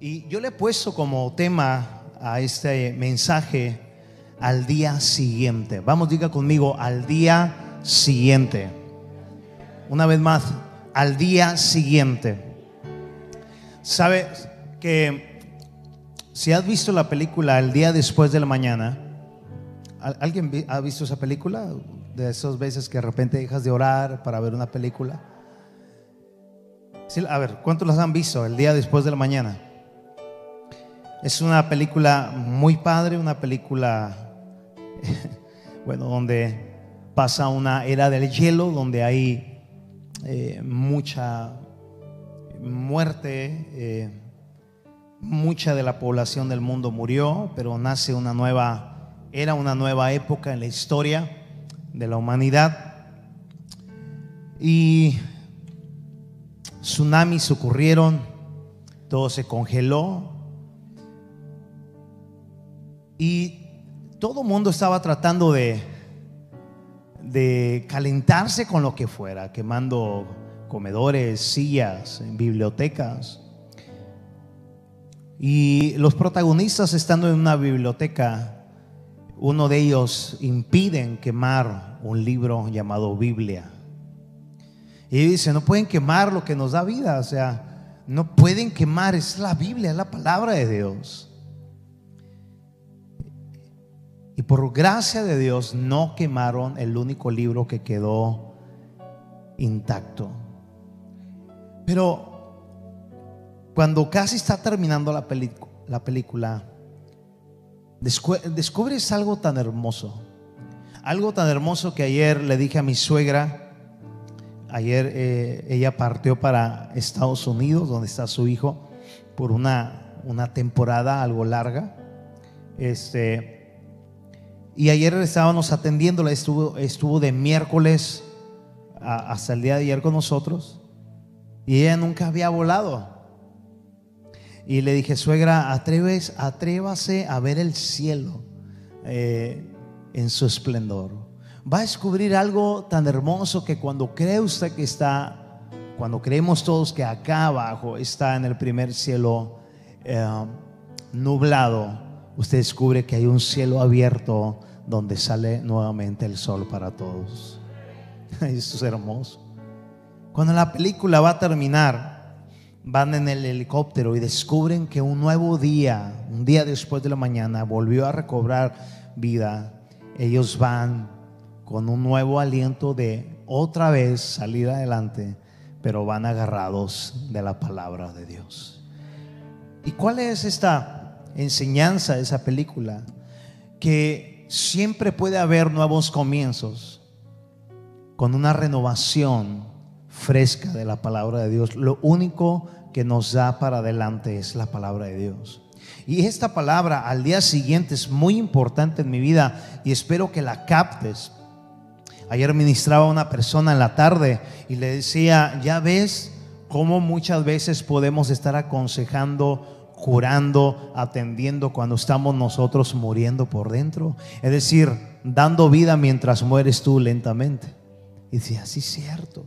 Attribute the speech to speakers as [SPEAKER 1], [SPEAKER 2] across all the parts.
[SPEAKER 1] Y yo le he puesto como tema a este mensaje al día siguiente. Vamos, diga conmigo, al día siguiente. Una vez más, al día siguiente. ¿Sabe que si has visto la película El día después de la mañana, ¿alguien ha visto esa película? De esas veces que de repente dejas de orar para ver una película. a ver, ¿cuántos las han visto el día después de la mañana? Es una película muy padre, una película, bueno, donde pasa una era del hielo, donde hay eh, mucha muerte, eh, mucha de la población del mundo murió, pero nace una nueva era, una nueva época en la historia de la humanidad. Y tsunamis ocurrieron, todo se congeló, y todo el mundo estaba tratando de, de calentarse con lo que fuera, quemando comedores, sillas, bibliotecas. Y los protagonistas estando en una biblioteca, uno de ellos impiden quemar un libro llamado Biblia. Y dice, no pueden quemar lo que nos da vida, o sea, no pueden quemar, es la Biblia, es la palabra de Dios. Y por gracia de Dios no quemaron el único libro que quedó intacto. Pero cuando casi está terminando la, la película, descubres algo tan hermoso. Algo tan hermoso que ayer le dije a mi suegra, ayer eh, ella partió para Estados Unidos, donde está su hijo, por una, una temporada algo larga. Este, y ayer estábamos atendiéndola, estuvo, estuvo de miércoles hasta el día de ayer con nosotros. Y ella nunca había volado. Y le dije, suegra, atreves, atrévase a ver el cielo eh, en su esplendor. Va a descubrir algo tan hermoso que cuando cree usted que está, cuando creemos todos que acá abajo está en el primer cielo eh, nublado, usted descubre que hay un cielo abierto donde sale nuevamente el sol para todos. Esto es hermoso. Cuando la película va a terminar, van en el helicóptero y descubren que un nuevo día, un día después de la mañana, volvió a recobrar vida. Ellos van con un nuevo aliento de otra vez salir adelante, pero van agarrados de la palabra de Dios. ¿Y cuál es esta enseñanza de esa película? Que siempre puede haber nuevos comienzos con una renovación fresca de la palabra de Dios. Lo único que nos da para adelante es la palabra de Dios. Y esta palabra al día siguiente es muy importante en mi vida y espero que la captes. Ayer ministraba a una persona en la tarde y le decía, ya ves cómo muchas veces podemos estar aconsejando curando, atendiendo cuando estamos nosotros muriendo por dentro. Es decir, dando vida mientras mueres tú lentamente. Y dice, así es cierto.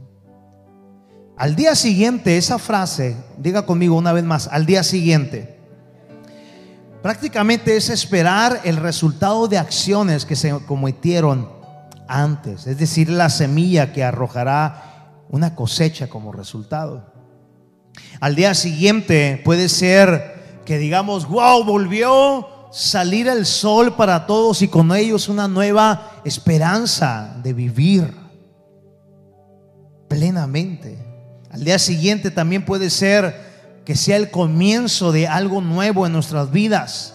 [SPEAKER 1] Al día siguiente, esa frase, diga conmigo una vez más, al día siguiente, prácticamente es esperar el resultado de acciones que se cometieron antes, es decir, la semilla que arrojará una cosecha como resultado. Al día siguiente puede ser que digamos, wow, volvió salir el sol para todos y con ellos una nueva esperanza de vivir plenamente. Al día siguiente también puede ser que sea el comienzo de algo nuevo en nuestras vidas,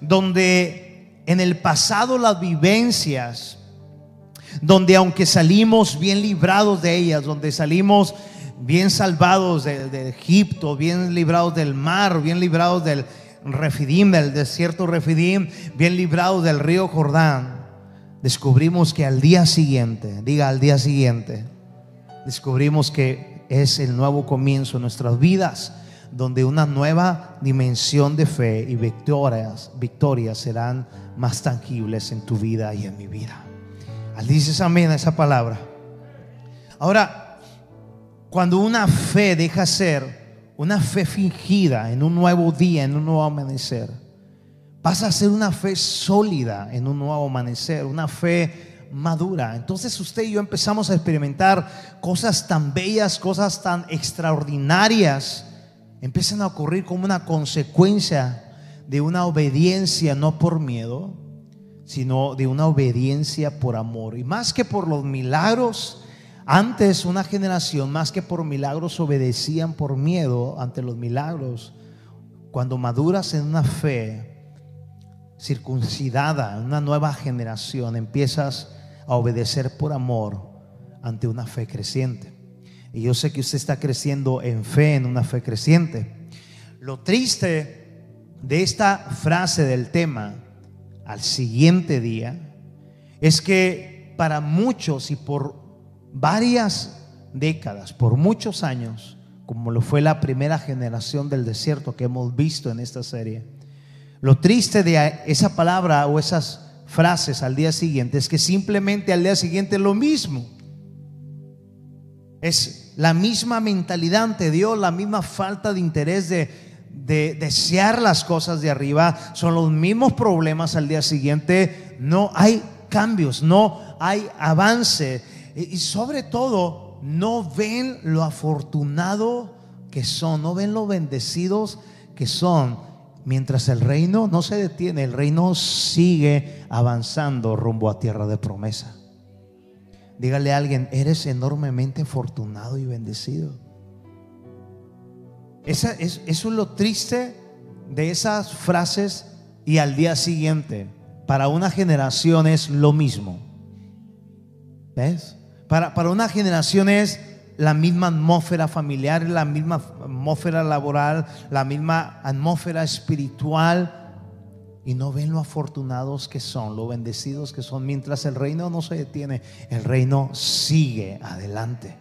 [SPEAKER 1] donde en el pasado las vivencias, donde aunque salimos bien librados de ellas, donde salimos bien salvados de, Egipto, bien librados del mar, bien librados del Refidim, del desierto Refidim, bien librados del río Jordán, descubrimos que al día siguiente, diga al día siguiente, descubrimos que es el nuevo comienzo de nuestras vidas, donde una nueva dimensión de fe y victorias, victorias serán más tangibles en tu vida y en mi vida. Al dices amén a esa palabra. Ahora, cuando una fe deja ser una fe fingida en un nuevo día, en un nuevo amanecer. Pasa a ser una fe sólida en un nuevo amanecer, una fe madura. Entonces usted y yo empezamos a experimentar cosas tan bellas, cosas tan extraordinarias, empiezan a ocurrir como una consecuencia de una obediencia no por miedo, sino de una obediencia por amor. Y más que por los milagros, antes una generación, más que por milagros, obedecían por miedo ante los milagros. Cuando maduras en una fe circuncidada, una nueva generación, empiezas a obedecer por amor ante una fe creciente. Y yo sé que usted está creciendo en fe, en una fe creciente. Lo triste de esta frase del tema al siguiente día es que para muchos y por varias décadas, por muchos años, como lo fue la primera generación del desierto que hemos visto en esta serie, lo triste de esa palabra o esas frases al día siguiente es que simplemente al día siguiente es lo mismo. Es la misma mentalidad ante Dios, la misma falta de interés de de desear las cosas de arriba, son los mismos problemas al día siguiente, no hay cambios, no hay avance y sobre todo no ven lo afortunado que son, no ven lo bendecidos que son, mientras el reino no se detiene, el reino sigue avanzando rumbo a tierra de promesa. Dígale a alguien, eres enormemente afortunado y bendecido. Esa, es, eso es lo triste de esas frases y al día siguiente, para una generación es lo mismo. ¿Ves? Para, para una generación es la misma atmósfera familiar, la misma atmósfera laboral, la misma atmósfera espiritual. Y no ven lo afortunados que son, lo bendecidos que son. Mientras el reino no se detiene, el reino sigue adelante.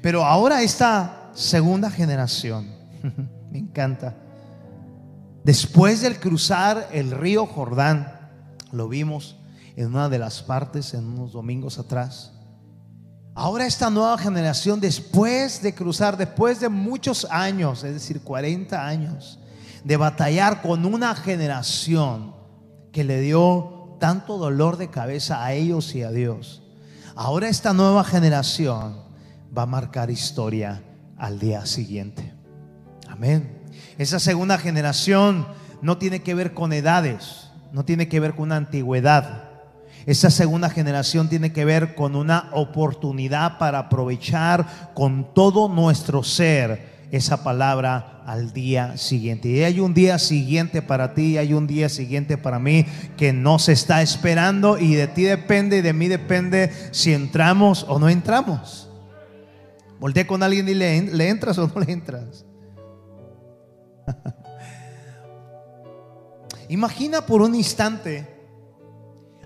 [SPEAKER 1] Pero ahora esta segunda generación. Me encanta. Después del cruzar el río Jordán, lo vimos en una de las partes, en unos domingos atrás. Ahora esta nueva generación, después de cruzar, después de muchos años, es decir, 40 años, de batallar con una generación que le dio tanto dolor de cabeza a ellos y a Dios, ahora esta nueva generación va a marcar historia al día siguiente. Amén. Esa segunda generación no tiene que ver con edades, no tiene que ver con una antigüedad. Esa segunda generación tiene que ver con una oportunidad para aprovechar con todo nuestro ser esa palabra al día siguiente. Y hay un día siguiente para ti, hay un día siguiente para mí que nos está esperando y de ti depende y de mí depende si entramos o no entramos. Voltea con alguien y le, ¿le entras o no le entras? Imagina por un instante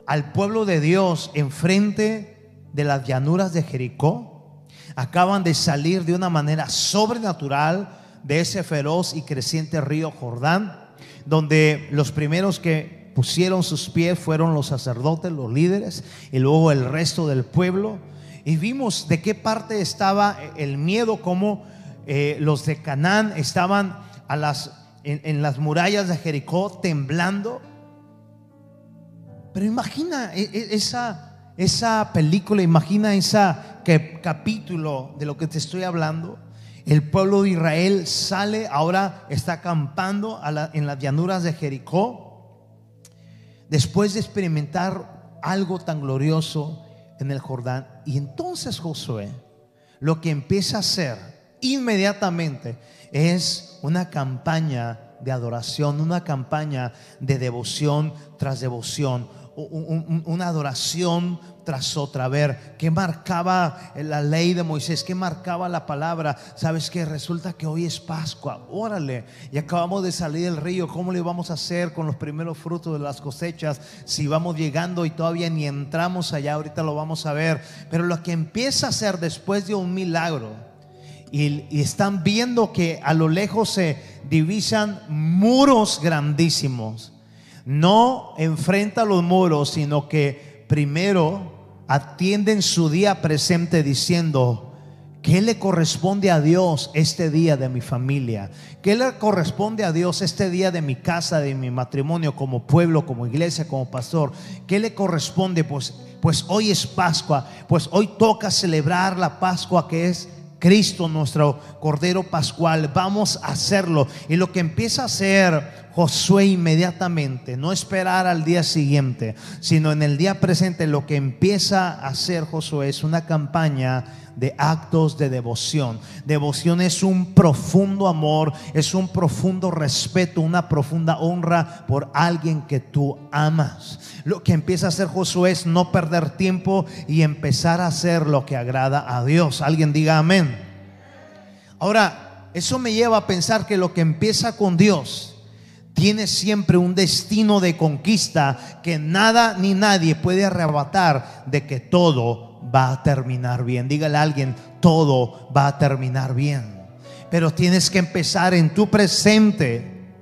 [SPEAKER 1] al pueblo de Dios enfrente de las llanuras de Jericó. Acaban de salir de una manera sobrenatural de ese feroz y creciente río Jordán, donde los primeros que pusieron sus pies fueron los sacerdotes, los líderes, y luego el resto del pueblo y vimos de qué parte estaba el miedo, como eh, los de Canaán estaban en, las murallas de Jericó temblando. Pero imagina e, e, esa, esa película, imagina ese capítulo de lo que te estoy hablando. El pueblo de Israel sale, ahora está acampando en las llanuras de Jericó, después de experimentar algo tan glorioso en el Jordán. Y entonces Josué lo que empieza a hacer inmediatamente es una campaña de adoración, una campaña de devoción tras devoción, una adoración tras otra. A ver, ¿qué marcaba la ley de Moisés? ¿Qué marcaba la palabra? ¿Sabes que Resulta que hoy es Pascua. Órale, y acabamos de salir del río. ¿Cómo le vamos a hacer con los primeros frutos de las cosechas? Si vamos llegando y todavía ni entramos allá, ahorita lo vamos a ver. Pero lo que empieza a hacer después de un milagro, y, están viendo que a lo lejos se divisan muros grandísimos no enfrenta los muros, sino que primero atienden su día presente diciendo, ¿Qué le corresponde a Dios este día de mi familia? ¿Qué le corresponde a Dios este día de mi casa, de mi matrimonio, como pueblo, como iglesia, como pastor? ¿Qué le corresponde? Pues, pues hoy es Pascua, pues hoy toca celebrar la Pascua que es Cristo, nuestro Cordero Pascual. Vamos a hacerlo. Y lo que empieza a hacer Josué inmediatamente, no esperar al día siguiente, sino en el día presente, lo que empieza a hacer Josué es una campaña de actos de devoción. Devoción es un profundo amor, es un profundo respeto, una profunda honra por alguien que tú amas. Lo que empieza a hacer Josué es no perder tiempo y empezar a hacer lo que agrada a Dios. Alguien diga amén. Ahora, eso me lleva a pensar que lo que empieza con Dios tiene siempre un destino de conquista que nada ni nadie puede arrebatar de que todo va a terminar bien. Dígale a alguien, todo va a terminar bien. Pero tienes que empezar en tu presente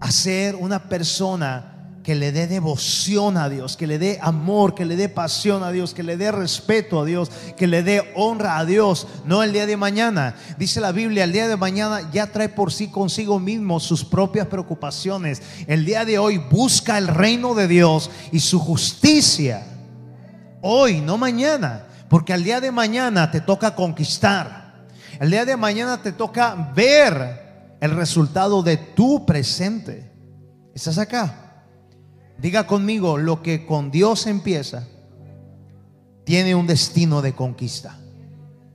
[SPEAKER 1] a ser una persona que le dé devoción a Dios, que le dé amor, que le dé pasión a Dios, que le dé respeto a Dios, que le dé honra a Dios, no el día de mañana. Dice la Biblia, el día de mañana ya trae por sí consigo mismo sus propias preocupaciones. El día de hoy busca el reino de Dios y su justicia Hoy, no mañana. Porque al día de mañana te toca conquistar. El día de mañana te toca ver el resultado de tu presente. ¿Estás acá? Diga conmigo, lo que con Dios empieza, tiene un destino de conquista.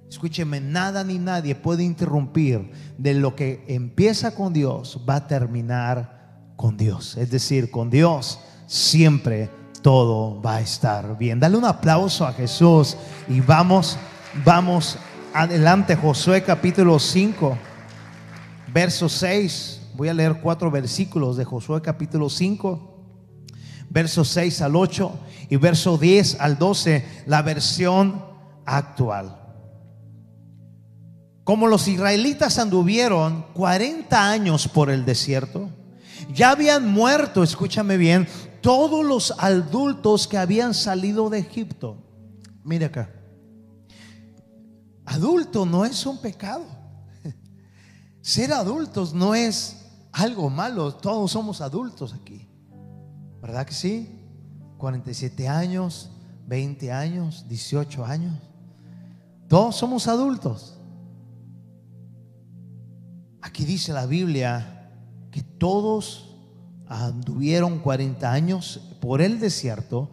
[SPEAKER 1] Escúcheme, nada ni nadie puede interrumpir de lo que empieza con Dios, va a terminar con Dios. Es decir, con Dios siempre todo va a estar bien. Dale un aplauso a Jesús y vamos, vamos adelante. Josué capítulo 5, verso 6. Voy a leer cuatro versículos de Josué capítulo 5, verso 6 al 8 y verso 10 al 12, la versión actual. Como los israelitas anduvieron 40 años por el desierto, ya habían muerto, escúchame bien, todos los adultos que habían salido de Egipto. Mire acá. Adulto no es un pecado. Ser adultos no es algo malo. Todos somos adultos aquí. ¿Verdad que sí? 47 años, 20 años, 18 años. Todos somos adultos. Aquí dice la Biblia que todos anduvieron 40 años por el desierto,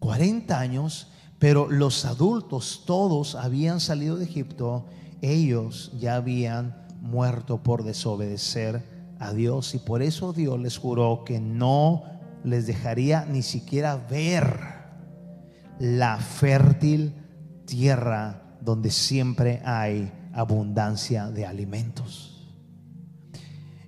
[SPEAKER 1] 40 años, pero los adultos todos habían salido de Egipto, ellos ya habían muerto por desobedecer a Dios y por eso Dios les juró que no les dejaría ni siquiera ver la fértil tierra donde siempre hay abundancia de alimentos.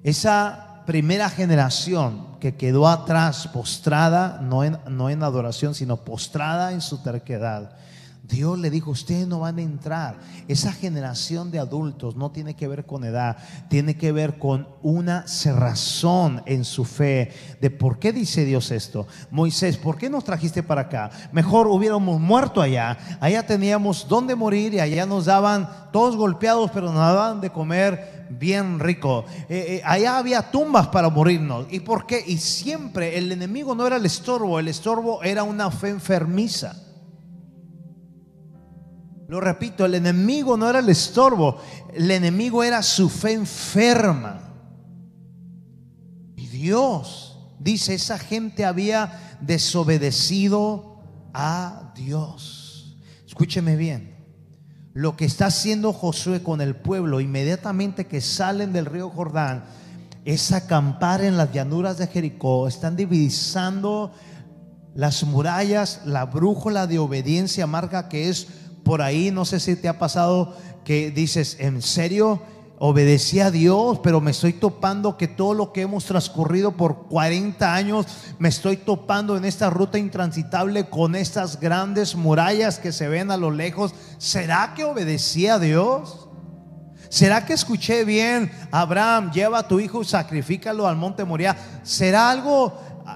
[SPEAKER 1] Esa primera generación que quedó atrás, postrada, no en, no en adoración, sino postrada en su terquedad, Dios le dijo, ustedes no van a entrar. Esa generación de adultos no tiene que ver con edad, tiene que ver con una cerrazón en su fe de por qué dice Dios esto. Moisés, ¿por qué nos trajiste para acá? Mejor hubiéramos muerto allá. Allá teníamos donde morir y allá nos daban todos golpeados, pero nos daban de comer bien rico. Eh, eh, allá había tumbas para morirnos. ¿Y por qué? Y siempre el enemigo no era el estorbo, el estorbo era una fe enfermiza. Lo repito, el enemigo no era el estorbo, el enemigo era su fe enferma. Y Dios, dice, esa gente había desobedecido a Dios. Escúcheme bien, lo que está haciendo Josué con el pueblo inmediatamente que salen del río Jordán es acampar en las llanuras de Jericó, están divisando las murallas, la brújula de obediencia marca que es por ahí, no sé si te ha pasado que dices, ¿en serio? Obedecí a Dios, pero me estoy topando que todo lo que hemos transcurrido por 40 años, me estoy topando en esta ruta intransitable con estas grandes murallas que se ven a lo lejos. ¿Será que obedecí a Dios? ¿Será que escuché bien, Abraham, lleva a tu hijo y sacrifícalo al monte Moria? ¿Será algo,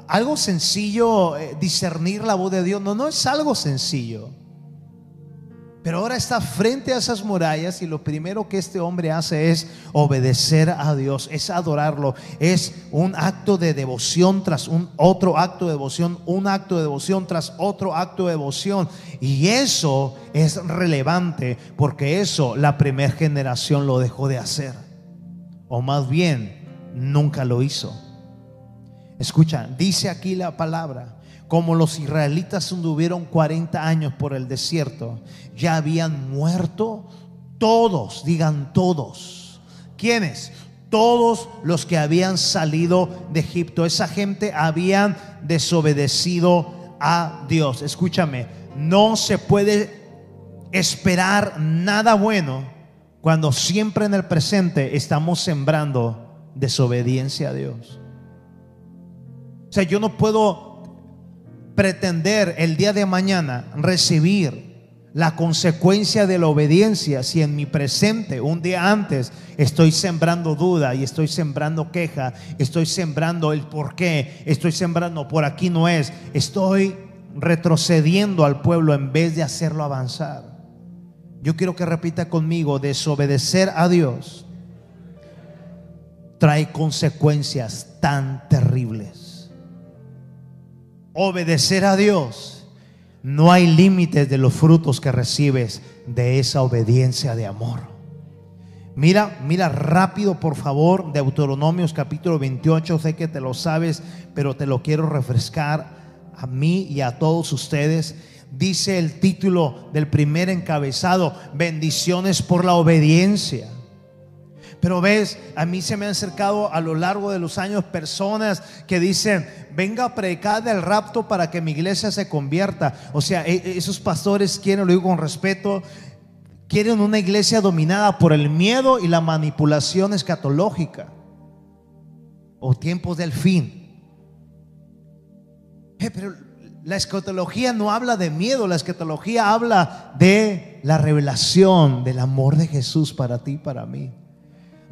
[SPEAKER 1] algo sencillo eh, discernir la voz de Dios? No, no es algo sencillo. Pero ahora está frente a esas murallas y lo primero que este hombre hace es obedecer a Dios, es adorarlo, es un acto de devoción tras un otro acto de devoción, un acto de devoción tras otro acto de devoción. Y eso es relevante porque eso la primera generación lo dejó de hacer. O más bien, nunca lo hizo. Escucha, dice aquí la palabra, como los israelitas anduvieron 40 años por el desierto, ya habían muerto todos, digan todos. ¿Quiénes? Todos los que habían salido de Egipto. Esa gente habían desobedecido a Dios. Escúchame, no se puede esperar nada bueno cuando siempre en el presente estamos sembrando desobediencia a Dios. O sea, yo no puedo pretender el día de mañana recibir la consecuencia de la obediencia si en mi presente, un día antes, estoy sembrando duda y estoy sembrando queja, estoy sembrando el por qué, estoy sembrando por aquí no es, estoy retrocediendo al pueblo en vez de hacerlo avanzar. Yo quiero que repita conmigo, desobedecer a Dios trae consecuencias tan terribles obedecer a Dios, no hay límites de los frutos que recibes de esa obediencia de amor. Mira, mira rápido por favor Deuteronomios capítulo 28, sé que te lo sabes, pero te lo quiero refrescar a mí y a todos ustedes. Dice el título del primer encabezado, bendiciones por la obediencia. Pero ves, a mí se me han acercado a lo largo de los años personas que dicen, venga a predicar del rapto para que mi iglesia se convierta. O sea, e, esos pastores quieren, lo digo con respeto, quieren una iglesia dominada por el miedo y la manipulación escatológica. O tiempos del fin. Eh, pero la escatología no habla de miedo, la escatología habla de la revelación del amor de Jesús para ti y para mí.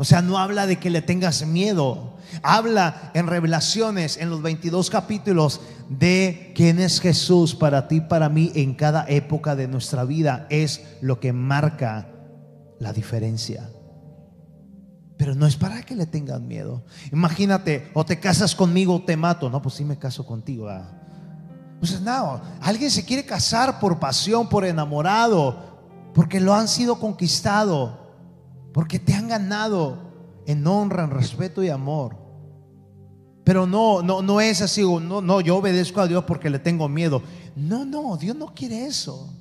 [SPEAKER 1] O sea, no habla de que le tengas miedo. Habla en revelaciones, en los 22 capítulos, de quién es Jesús para ti, para mí, en cada época de nuestra vida. Es lo que marca la diferencia. Pero no es para que le tengas miedo. Imagínate, o te casas conmigo o te mato. No, pues sí me caso contigo. Pues no, alguien se quiere casar por pasión, por enamorado, porque lo han sido conquistado. Porque te han ganado en honra, en respeto y amor. Pero no, no, no es así, no, no, yo obedezco a Dios porque le tengo miedo. No, no, Dios no quiere eso.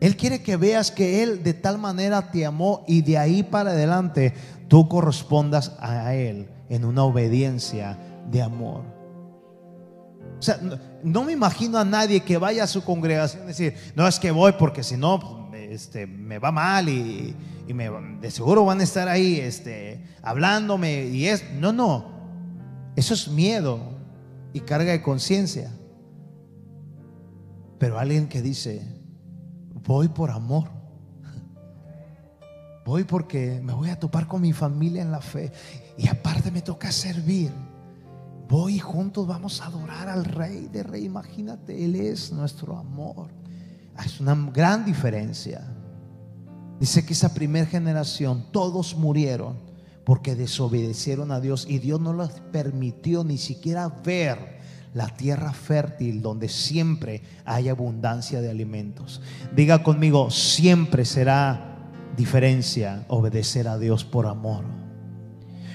[SPEAKER 1] Él quiere que veas que Él de tal manera te amó y de ahí para adelante tú correspondas a Él en una obediencia de amor. O sea, no, me imagino a nadie que vaya a su congregación y decir, no es que voy porque si no, este, me va mal y, me, de seguro van a estar ahí este, hablándome y es, no, no, eso es miedo y carga de conciencia. Pero alguien que dice, voy por amor, voy porque me voy a topar con mi familia en la fe y aparte me toca servir. Voy y juntos vamos a adorar al Rey de Rey. Imagínate, Él es nuestro amor. Es una gran diferencia. Dice que esa primera generación, todos murieron porque desobedecieron a Dios y Dios no les permitió ni siquiera ver la tierra fértil donde siempre hay abundancia de alimentos. Diga conmigo, siempre será diferencia obedecer a Dios por amor.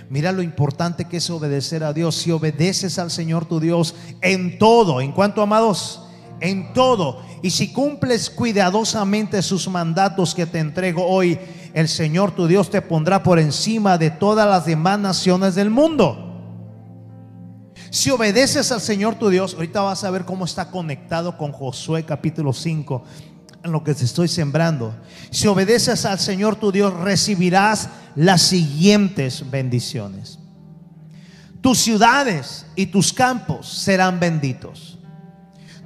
[SPEAKER 1] Mira lo importante que es obedecer a Dios. Si obedeces al Señor tu Dios en todo, ¿en cuanto amados? En todo y si cumples cuidadosamente sus mandatos que te entrego hoy, el Señor tu Dios te pondrá por encima de todas las demás naciones del mundo. Si obedeces al Señor tu Dios, ahorita vas a ver cómo está conectado con Josué capítulo 5, en lo que te estoy sembrando. Si obedeces al Señor tu Dios, recibirás las siguientes bendiciones. Tus ciudades y tus campos serán benditos.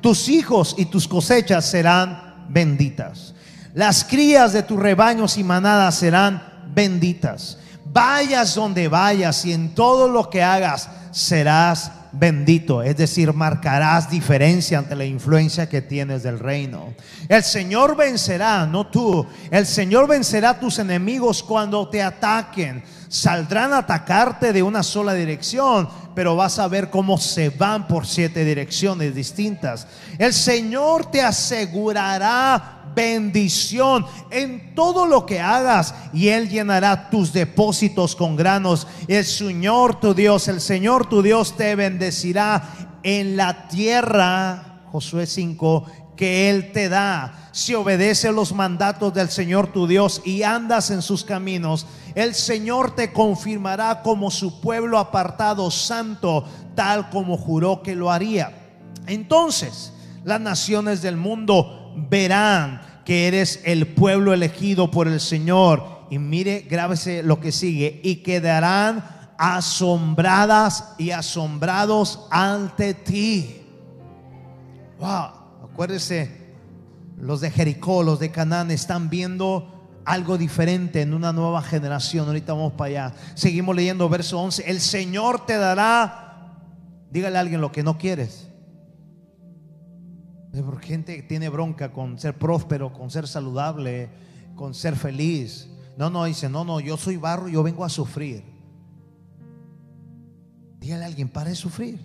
[SPEAKER 1] Tus hijos y tus cosechas serán benditas. Las crías de tus rebaños y manadas serán benditas. Vayas donde vayas y en todo lo que hagas serás bendito, es decir, marcarás diferencia ante la influencia que tienes del reino. El Señor vencerá, no tú, el Señor vencerá a tus enemigos cuando te ataquen. Saldrán a atacarte de una sola dirección, pero vas a ver cómo se van por siete direcciones distintas. El Señor te asegurará bendición en todo lo que hagas y Él llenará tus depósitos con granos. El Señor tu Dios, el Señor tu Dios te bendecirá en la tierra, Josué 5, que Él te da. Si obedeces los mandatos del Señor tu Dios y andas en sus caminos, el Señor te confirmará como su pueblo apartado santo, tal como juró que lo haría. Entonces, las naciones del mundo verán que eres el pueblo elegido por el Señor. Y mire, grábese lo que sigue. Y quedarán asombradas y asombrados ante ti. Wow, acuérdese, los de Jericó, los de Canaán están viendo algo diferente en una nueva generación. Ahorita vamos para allá. Seguimos leyendo verso 11. El Señor te dará, dígale a alguien lo que no quieres. Porque gente tiene bronca con ser próspero, con ser saludable, con ser feliz. No, no, dice, no, no, yo soy barro, yo vengo a sufrir. Dígale a alguien, para de sufrir.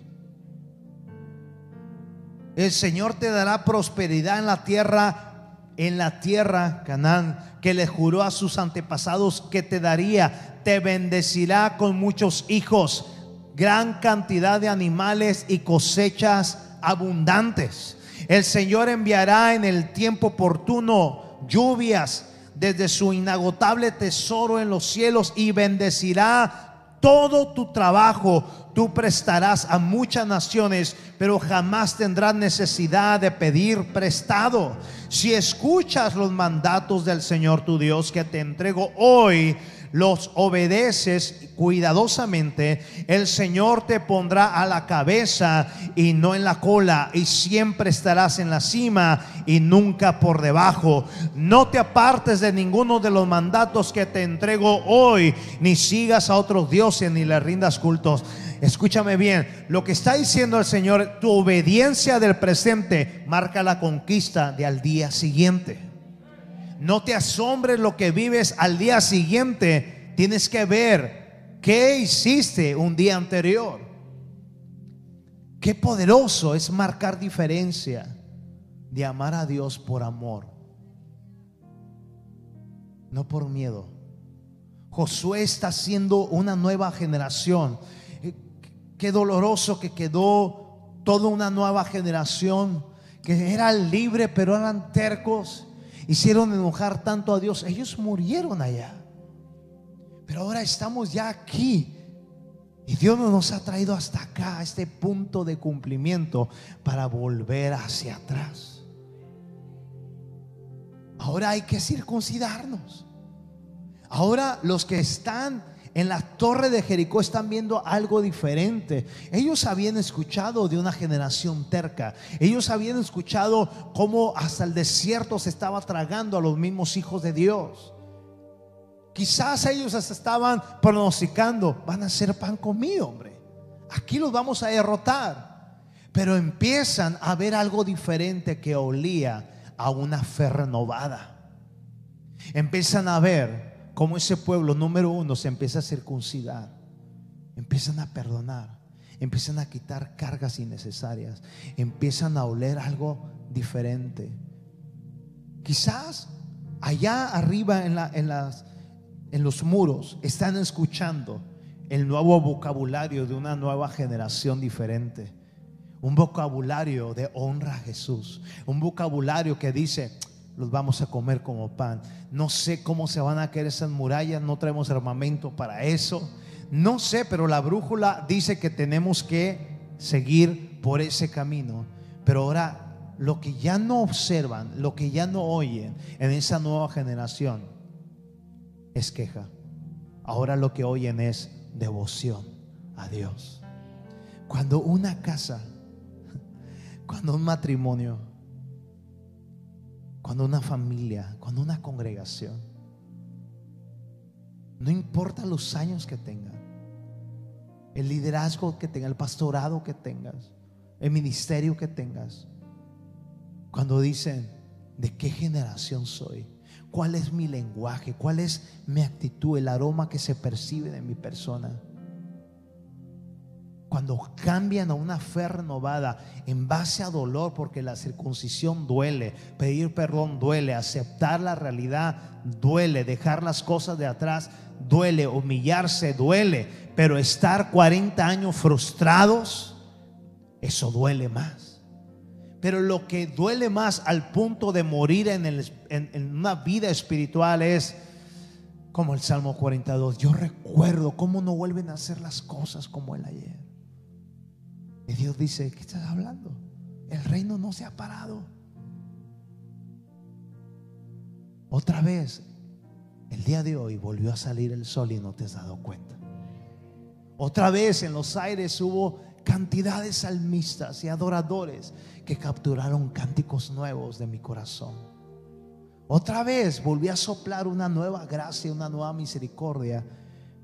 [SPEAKER 1] El Señor te dará prosperidad en la tierra, en la tierra, Canaán, que le juró a sus antepasados que te daría. Te bendecirá con muchos hijos, gran cantidad de animales y cosechas abundantes. El Señor enviará en el tiempo oportuno lluvias desde su inagotable tesoro en los cielos y bendecirá todo tu trabajo. Tú prestarás a muchas naciones, pero jamás tendrás necesidad de pedir prestado. Si escuchas los mandatos del Señor tu Dios que te entrego hoy, los obedeces cuidadosamente, el Señor te pondrá a la cabeza y no en la cola, y siempre estarás en la cima y nunca por debajo. No te apartes de ninguno de los mandatos que te entrego hoy, ni sigas a otros dioses, ni le rindas cultos. Escúchame bien, lo que está diciendo el Señor, tu obediencia del presente marca la conquista de al día siguiente. No te asombres lo que vives al día siguiente. Tienes que ver qué hiciste un día anterior. Qué poderoso es marcar diferencia de amar a Dios por amor, no por miedo. Josué está haciendo una nueva generación. Qué doloroso que quedó toda una nueva generación que era libre pero eran tercos hicieron enojar tanto a Dios. Ellos murieron allá. Pero ahora estamos ya aquí. Y Dios nos ha traído hasta acá, a este punto de cumplimiento, para volver hacia atrás. Ahora hay que circuncidarnos. Ahora los que están en la torre de Jericó están viendo algo diferente. Ellos habían escuchado de una generación terca. Ellos habían escuchado cómo hasta el desierto se estaba tragando a los mismos hijos de Dios. Quizás ellos estaban pronosticando, van a ser pan comido, hombre. Aquí los vamos a derrotar. Pero empiezan a ver algo diferente que olía a una fe renovada. Empiezan a ver como ese pueblo número uno se empieza a circuncidar, empiezan a perdonar, empiezan a quitar cargas innecesarias, empiezan a oler algo diferente. Quizás allá arriba en, en, las, en los muros están escuchando el nuevo vocabulario de una nueva generación diferente. Un vocabulario de honra a Jesús. Un vocabulario que dice, los vamos a comer como pan. No sé cómo se van a caer esas murallas, no traemos armamento para eso. No sé, pero la brújula dice que tenemos que seguir por ese camino. Pero ahora, lo que ya no observan, lo que ya no oyen en esa nueva generación es queja. Ahora lo que oyen es devoción a Dios. Cuando una casa, cuando un matrimonio, cuando una familia, cuando una congregación, no importa los años que tengan, el liderazgo que tengas, el pastorado que tengas, el ministerio que tengas. Cuando dicen, ¿de qué generación soy? ¿Cuál es mi lenguaje? ¿Cuál es mi actitud? El aroma que se percibe de mi persona. Cuando cambian a una fe renovada en base a dolor, porque la circuncisión duele, pedir perdón duele, aceptar la realidad duele, dejar las cosas de atrás duele, humillarse duele, pero estar 40 años frustrados, eso duele más. Pero lo que duele más al punto de morir en, una vida espiritual es como el Salmo 42. Yo recuerdo cómo no vuelven a hacer las cosas como el ayer. Y Dios dice, ¿qué estás hablando? El reino no se ha parado. Otra vez, el día de hoy volvió a salir el sol y no te has dado cuenta. Otra vez en los aires hubo cantidades salmistas y adoradores que capturaron cánticos nuevos de mi corazón. Otra vez volví a soplar una nueva gracia, una nueva misericordia,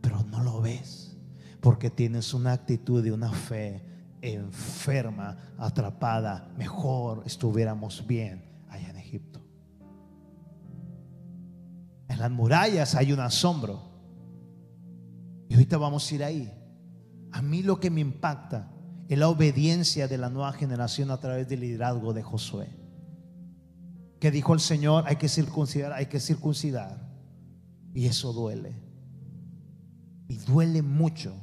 [SPEAKER 1] pero no lo ves porque tienes una actitud de una fe enferma, atrapada. Mejor estuviéramos bien allá en Egipto. En las murallas hay un asombro. Y ahorita vamos a ir ahí. A mí lo que me impacta es la obediencia de la nueva generación a través del liderazgo de Josué. Que dijo el Señor, hay que circuncidar, hay que circuncidar. Y eso duele. Y duele mucho.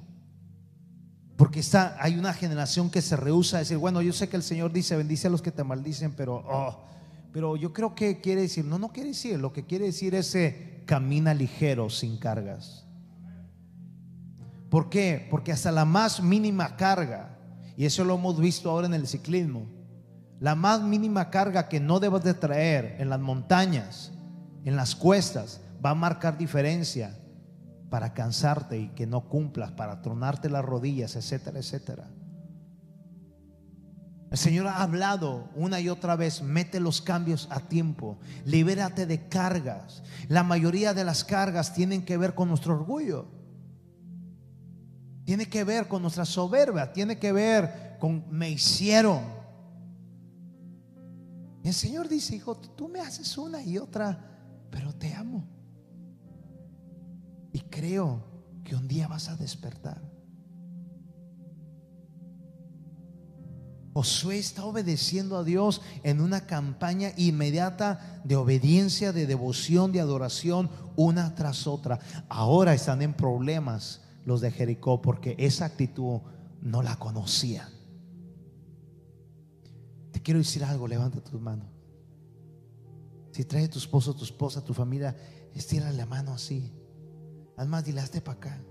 [SPEAKER 1] Porque está, hay una generación que se rehúsa a decir, bueno, yo sé que el Señor dice, bendice a los que te maldicen, pero, oh, pero yo creo que quiere decir, no, no quiere decir, lo que quiere decir es eh, camina ligero, sin cargas. ¿Por qué? Porque hasta la más mínima carga, y eso lo hemos visto ahora en el ciclismo, la más mínima carga que no debas de traer en las montañas, en las cuestas, va a marcar diferencia para cansarte y que no cumplas, para tronarte las rodillas, etcétera, etcétera. El Señor ha hablado una y otra vez, mete los cambios a tiempo, libérate de cargas. La mayoría de las cargas tienen que ver con nuestro orgullo. Tiene que ver con nuestra soberbia, tiene que ver con me hicieron. El Señor dice, hijo, tú me haces una y otra, pero te amo. Y creo que un día vas a despertar. Josué está obedeciendo a Dios en una campaña inmediata de obediencia, de devoción, de adoración, una tras otra. Ahora están en problemas los de Jericó porque esa actitud no la conocían. Te quiero decir algo, levanta tus manos. Si trae tu esposo, tu esposa, tu familia, estira la mano así. Además, dile, para acá.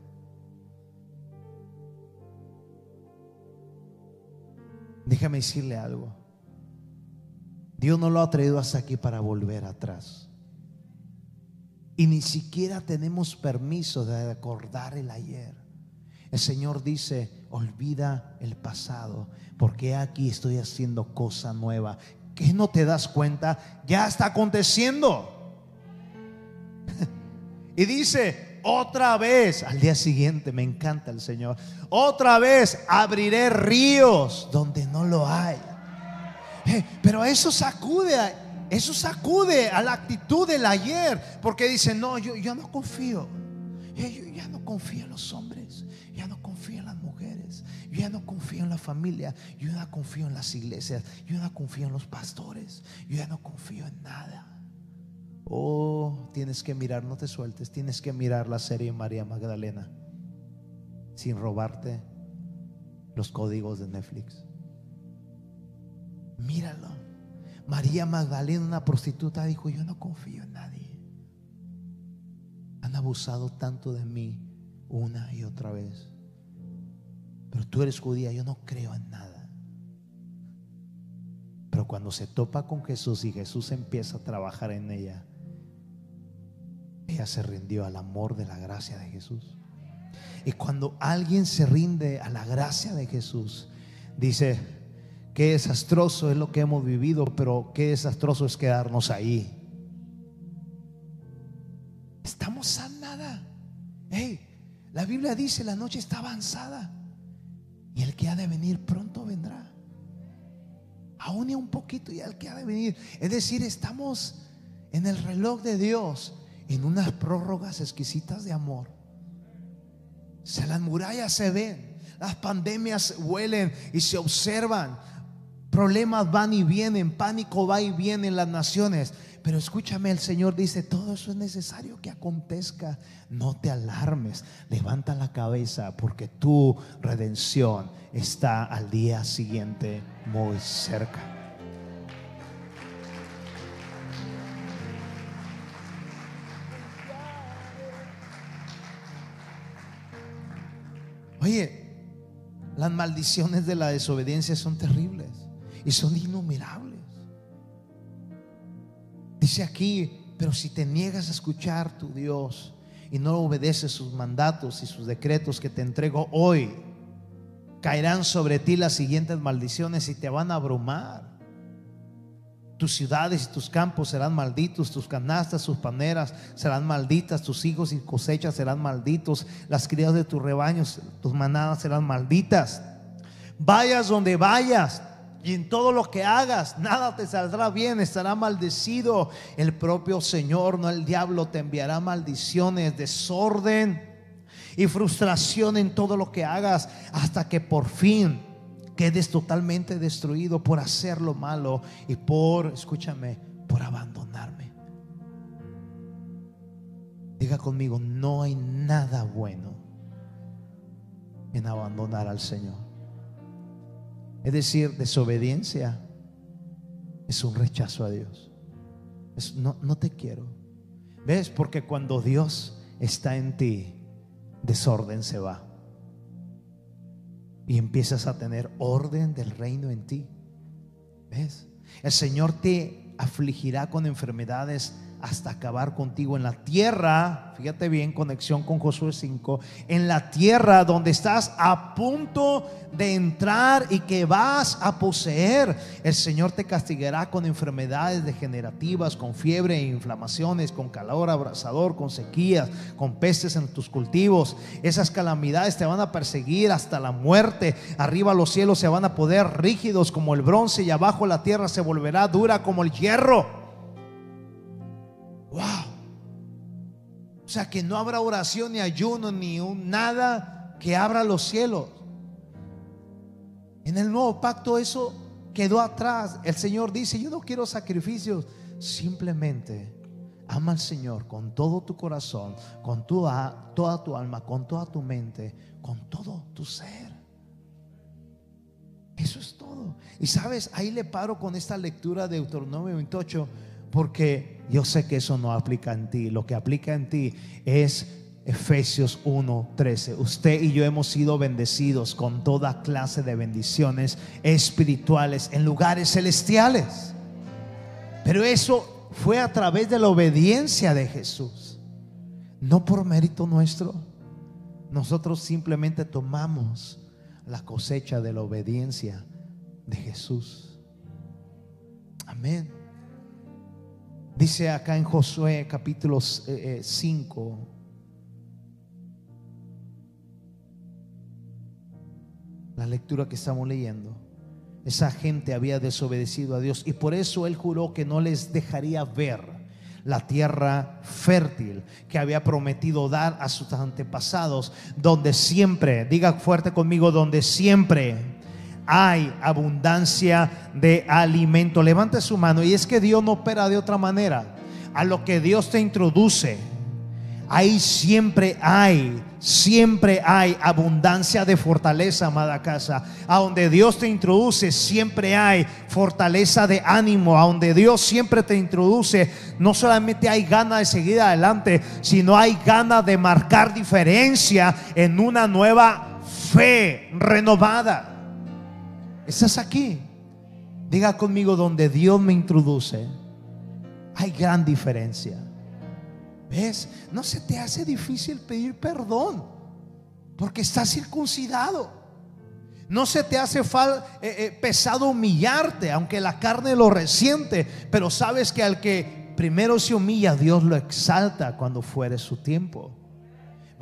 [SPEAKER 1] Déjame decirle algo. Dios no lo ha traído hasta aquí para volver atrás. Y ni siquiera tenemos permiso de acordar el ayer. El Señor dice, olvida el pasado, porque aquí estoy haciendo cosa nueva. ¿Qué no te das cuenta? Ya está aconteciendo. y dice, otra vez, al día siguiente, me encanta el Señor, otra vez abriré ríos donde no lo hay. Eh, pero eso sacude eso sacude a la actitud del ayer, porque dice, no, yo, no confío. Yo, ya no confío en los hombres, ya no confío en las mujeres, yo ya no confío en la familia, yo ya no confío en las iglesias, yo ya no confío en los pastores, yo ya no confío en nada. Oh, tienes que mirar, no te sueltes, tienes que mirar la serie María Magdalena sin robarte los códigos de Netflix. Míralo. María Magdalena, una prostituta, dijo, yo no confío en nadie. Han abusado tanto de mí una y otra vez. Pero tú eres judía, yo no creo en nada. Pero cuando se topa con Jesús y Jesús empieza a trabajar en ella, ella se rindió al amor de la gracia de Jesús. Y cuando alguien se rinde a la gracia de Jesús, dice, Qué desastroso es lo que hemos vivido, pero qué desastroso es quedarnos ahí. Estamos a nada. Hey, la Biblia dice la noche está avanzada. Y el que ha de venir pronto vendrá. Aún un poquito y el que ha de venir. Es decir, estamos en el reloj de Dios, en unas prórrogas exquisitas de amor. Se las murallas se ven, las pandemias huelen y se observan. Problemas van y vienen, pánico va y viene en las naciones. Pero escúchame, el Señor dice, todo eso es necesario que acontezca. No te alarmes, levanta la cabeza porque tu redención está al día siguiente muy cerca. Oye, las maldiciones de la desobediencia son terribles y son innumerables. Dice aquí, pero si te niegas a escuchar tu Dios y no obedeces sus mandatos y sus decretos que te entrego hoy, caerán sobre ti las siguientes maldiciones y te van a abrumar. Tus ciudades y tus campos serán malditos, tus canastas, tus paneras serán malditas, tus hijos y cosechas serán malditos, las crías de tus rebaños, tus manadas serán malditas. Vayas donde vayas, y en todo lo que hagas, nada te saldrá bien, estará maldecido. El propio Señor, no el diablo, te enviará maldiciones, desorden y frustración en todo lo que hagas, hasta que por fin quedes totalmente destruido por hacer lo malo y por, escúchame, por abandonarme. Diga conmigo, no hay nada bueno en abandonar al Señor. Es decir, desobediencia es un rechazo a Dios. no, no te quiero. ¿Ves? Porque cuando Dios está en ti, desorden se va. Y empiezas a tener orden del reino en ti. ¿Ves? El Señor te afligirá con enfermedades hasta acabar contigo en la tierra. Fíjate bien, conexión con Josué 5. En la tierra donde estás a punto de entrar y que vas a poseer. El Señor te castigará con enfermedades degenerativas, con fiebre e inflamaciones, con calor abrasador, con sequías, con pestes en tus cultivos. Esas calamidades te van a perseguir hasta la muerte. Arriba los cielos se van a poder rígidos como el bronce y abajo la tierra se volverá dura como el hierro. Sea que no habrá oración ni ayuno ni un, nada que abra los cielos. En el nuevo pacto eso quedó atrás. El Señor dice, yo no quiero sacrificios, simplemente ama al Señor con todo tu corazón, con toda, tu alma, con toda tu mente, con todo tu ser. Eso es todo. Y sabes, ahí le paro con esta lectura de Deuteronomio 28 porque yo sé que eso no aplica en ti. Lo que aplica en ti es Efesios 1:13. Usted y yo hemos sido bendecidos con toda clase de bendiciones espirituales en lugares celestiales. Pero eso fue a través de la obediencia de Jesús, no por mérito nuestro. Nosotros simplemente tomamos la cosecha de la obediencia de Jesús. Amén. Dice acá en Josué capítulo 5, eh, eh, la lectura que estamos leyendo, esa gente había desobedecido a Dios y por eso Él juró que no les dejaría ver la tierra fértil que había prometido dar a sus antepasados, donde siempre, diga fuerte conmigo, donde siempre hay abundancia de alimento. Levante su mano y es que Dios no opera de otra manera. A lo que Dios te introduce, ahí siempre hay, siempre hay abundancia de fortaleza, amada casa. A donde Dios te introduce, siempre hay fortaleza de ánimo. A donde Dios siempre te introduce, no solamente hay ganas de seguir adelante, sino hay ganas de marcar diferencia en una nueva fe renovada. Estás aquí. Diga conmigo donde Dios me introduce. Hay gran diferencia. ¿Ves? No se te hace difícil pedir perdón porque estás circuncidado. No se te hace eh, eh, pesado humillarte, aunque la carne lo resiente, pero sabes que al que primero se humilla, Dios lo exalta cuando fuere su tiempo.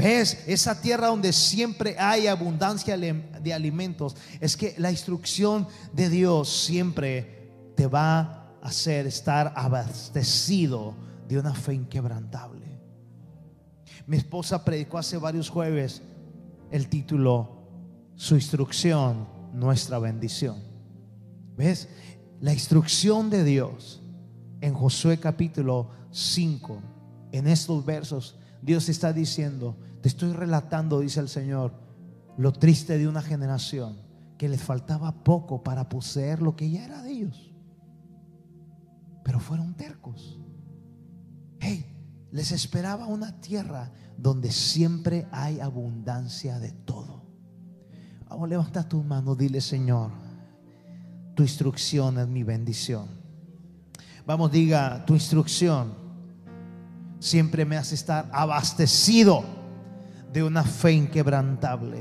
[SPEAKER 1] ¿Ves? Esa tierra donde siempre hay abundancia de alimentos. Es que la instrucción de Dios siempre te va a hacer estar abastecido de una fe inquebrantable. Mi esposa predicó hace varios jueves el título Su instrucción, nuestra bendición. ¿Ves? La instrucción de Dios en Josué capítulo 5, en estos versos, Dios está diciendo, te estoy relatando, dice el Señor, lo triste de una generación que les faltaba poco para poseer lo que ya era de ellos. Pero fueron tercos. Hey, les esperaba una tierra donde siempre hay abundancia de todo. Vamos, levanta tus manos, dile Señor, tu instrucción es mi bendición. Vamos, diga, tu instrucción siempre me hace estar abastecido de una fe inquebrantable.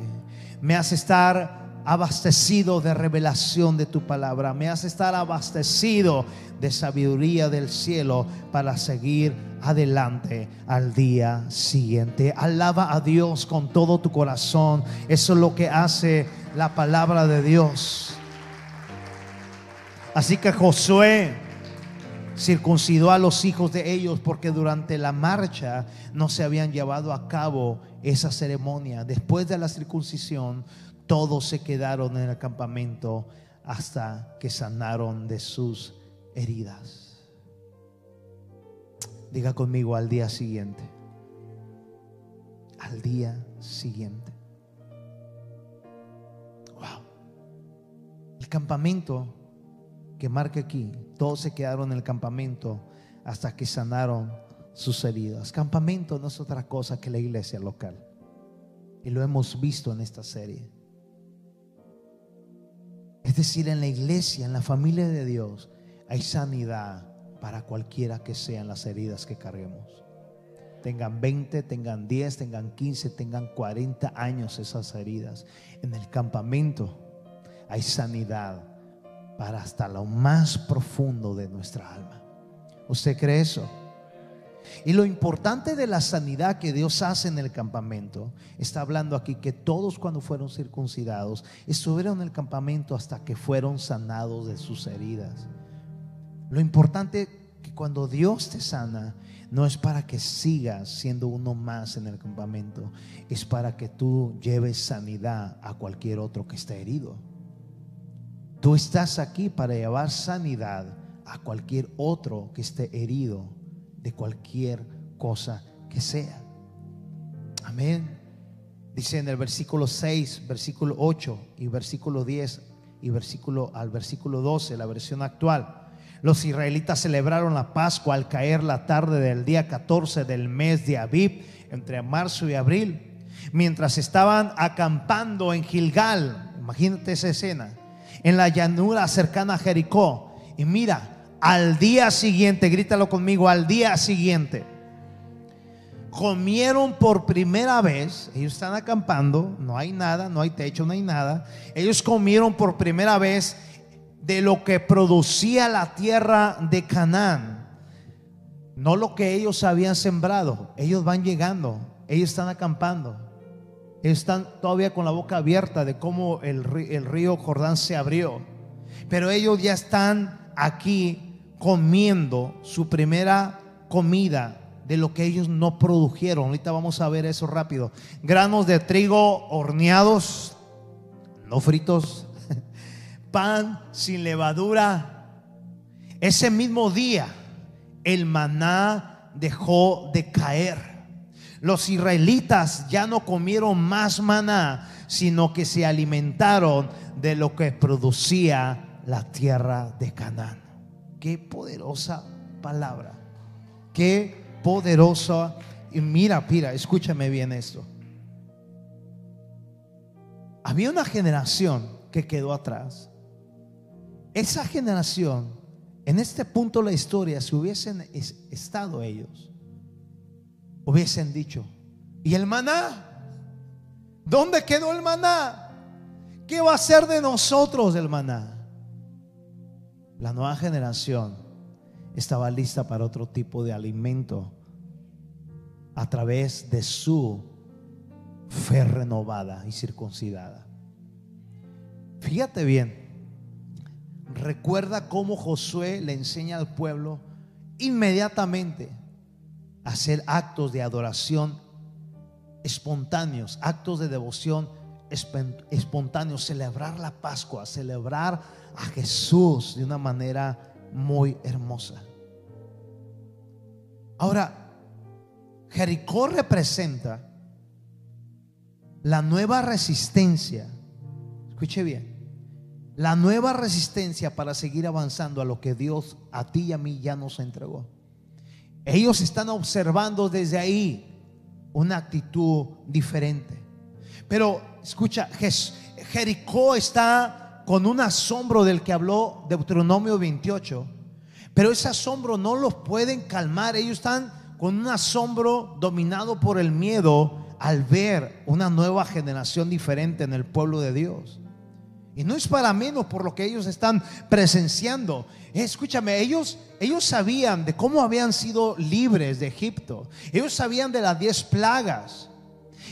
[SPEAKER 1] Me hace estar abastecido de revelación de tu palabra. Me hace estar abastecido de sabiduría del cielo para seguir adelante al día siguiente. Alaba a Dios con todo tu corazón. Eso es lo que hace la palabra de Dios. Así que Josué circuncidó a los hijos de ellos porque durante la marcha no se habían llevado a cabo esa ceremonia. Después de la circuncisión, todos se quedaron en el campamento hasta que sanaron de sus heridas. Diga conmigo al día siguiente. Al día siguiente. Wow. El campamento que marca aquí, todos se quedaron en el campamento hasta que sanaron sus heridas. Campamento no es otra cosa que la iglesia local. Y lo hemos visto en esta serie. Es decir, en la iglesia, en la familia de Dios, hay sanidad para cualquiera que sean las heridas que carguemos. Tengan 20, tengan 10, tengan 15, tengan 40 años esas heridas. En el campamento hay sanidad para hasta lo más profundo de nuestra alma. ¿Usted cree eso? Y lo importante de la sanidad que Dios hace en el campamento, está hablando aquí que todos cuando fueron circuncidados estuvieron en el campamento hasta que fueron sanados de sus heridas. Lo importante que cuando Dios te sana, no es para que sigas siendo uno más en el campamento, es para que tú lleves sanidad a cualquier otro que esté herido. Tú estás aquí para llevar sanidad a cualquier otro que esté herido de cualquier cosa que sea. Amén. Dice en el versículo 6, versículo 8 y versículo 10 y versículo al versículo 12, la versión actual. Los israelitas celebraron la Pascua al caer la tarde del día 14 del mes de Abib, entre marzo y abril, mientras estaban acampando en Gilgal. Imagínate esa escena, en la llanura cercana a Jericó. Y mira, al día siguiente, grítalo conmigo, al día siguiente, comieron por primera vez, ellos están acampando, no hay nada, no hay techo, no hay nada, ellos comieron por primera vez de lo que producía la tierra de Canaán, no lo que ellos habían sembrado, ellos van llegando, ellos están acampando, están todavía con la boca abierta de cómo el, el río Jordán se abrió, pero ellos ya están aquí comiendo su primera comida de lo que ellos no produjeron. Ahorita vamos a ver eso rápido. Granos de trigo horneados, no fritos, pan sin levadura. Ese mismo día el maná dejó de caer. Los israelitas ya no comieron más maná, sino que se alimentaron de lo que producía la tierra de Canaán. Qué poderosa palabra. Qué poderosa. Y mira, mira, escúchame bien esto. Había una generación que quedó atrás. Esa generación, en este punto de la historia, si hubiesen estado ellos, hubiesen dicho, ¿y el maná? ¿Dónde quedó el maná? ¿Qué va a ser de nosotros el maná? La nueva generación estaba lista para otro tipo de alimento a través de su fe renovada y circuncidada. Fíjate bien, recuerda cómo Josué le enseña al pueblo inmediatamente hacer actos de adoración espontáneos, actos de devoción espontáneos, celebrar la Pascua, celebrar a Jesús de una manera muy hermosa. Ahora, Jericó representa la nueva resistencia, escuche bien, la nueva resistencia para seguir avanzando a lo que Dios a ti y a mí ya nos entregó. Ellos están observando desde ahí una actitud diferente. Pero escucha, Jericó está con un asombro del que habló Deuteronomio 28, pero ese asombro no los pueden calmar. Ellos están con un asombro dominado por el miedo al ver una nueva generación diferente en el pueblo de Dios. Y no es para menos por lo que ellos están presenciando. Escúchame, ellos, ellos sabían de cómo habían sido libres de Egipto. Ellos sabían de las diez plagas.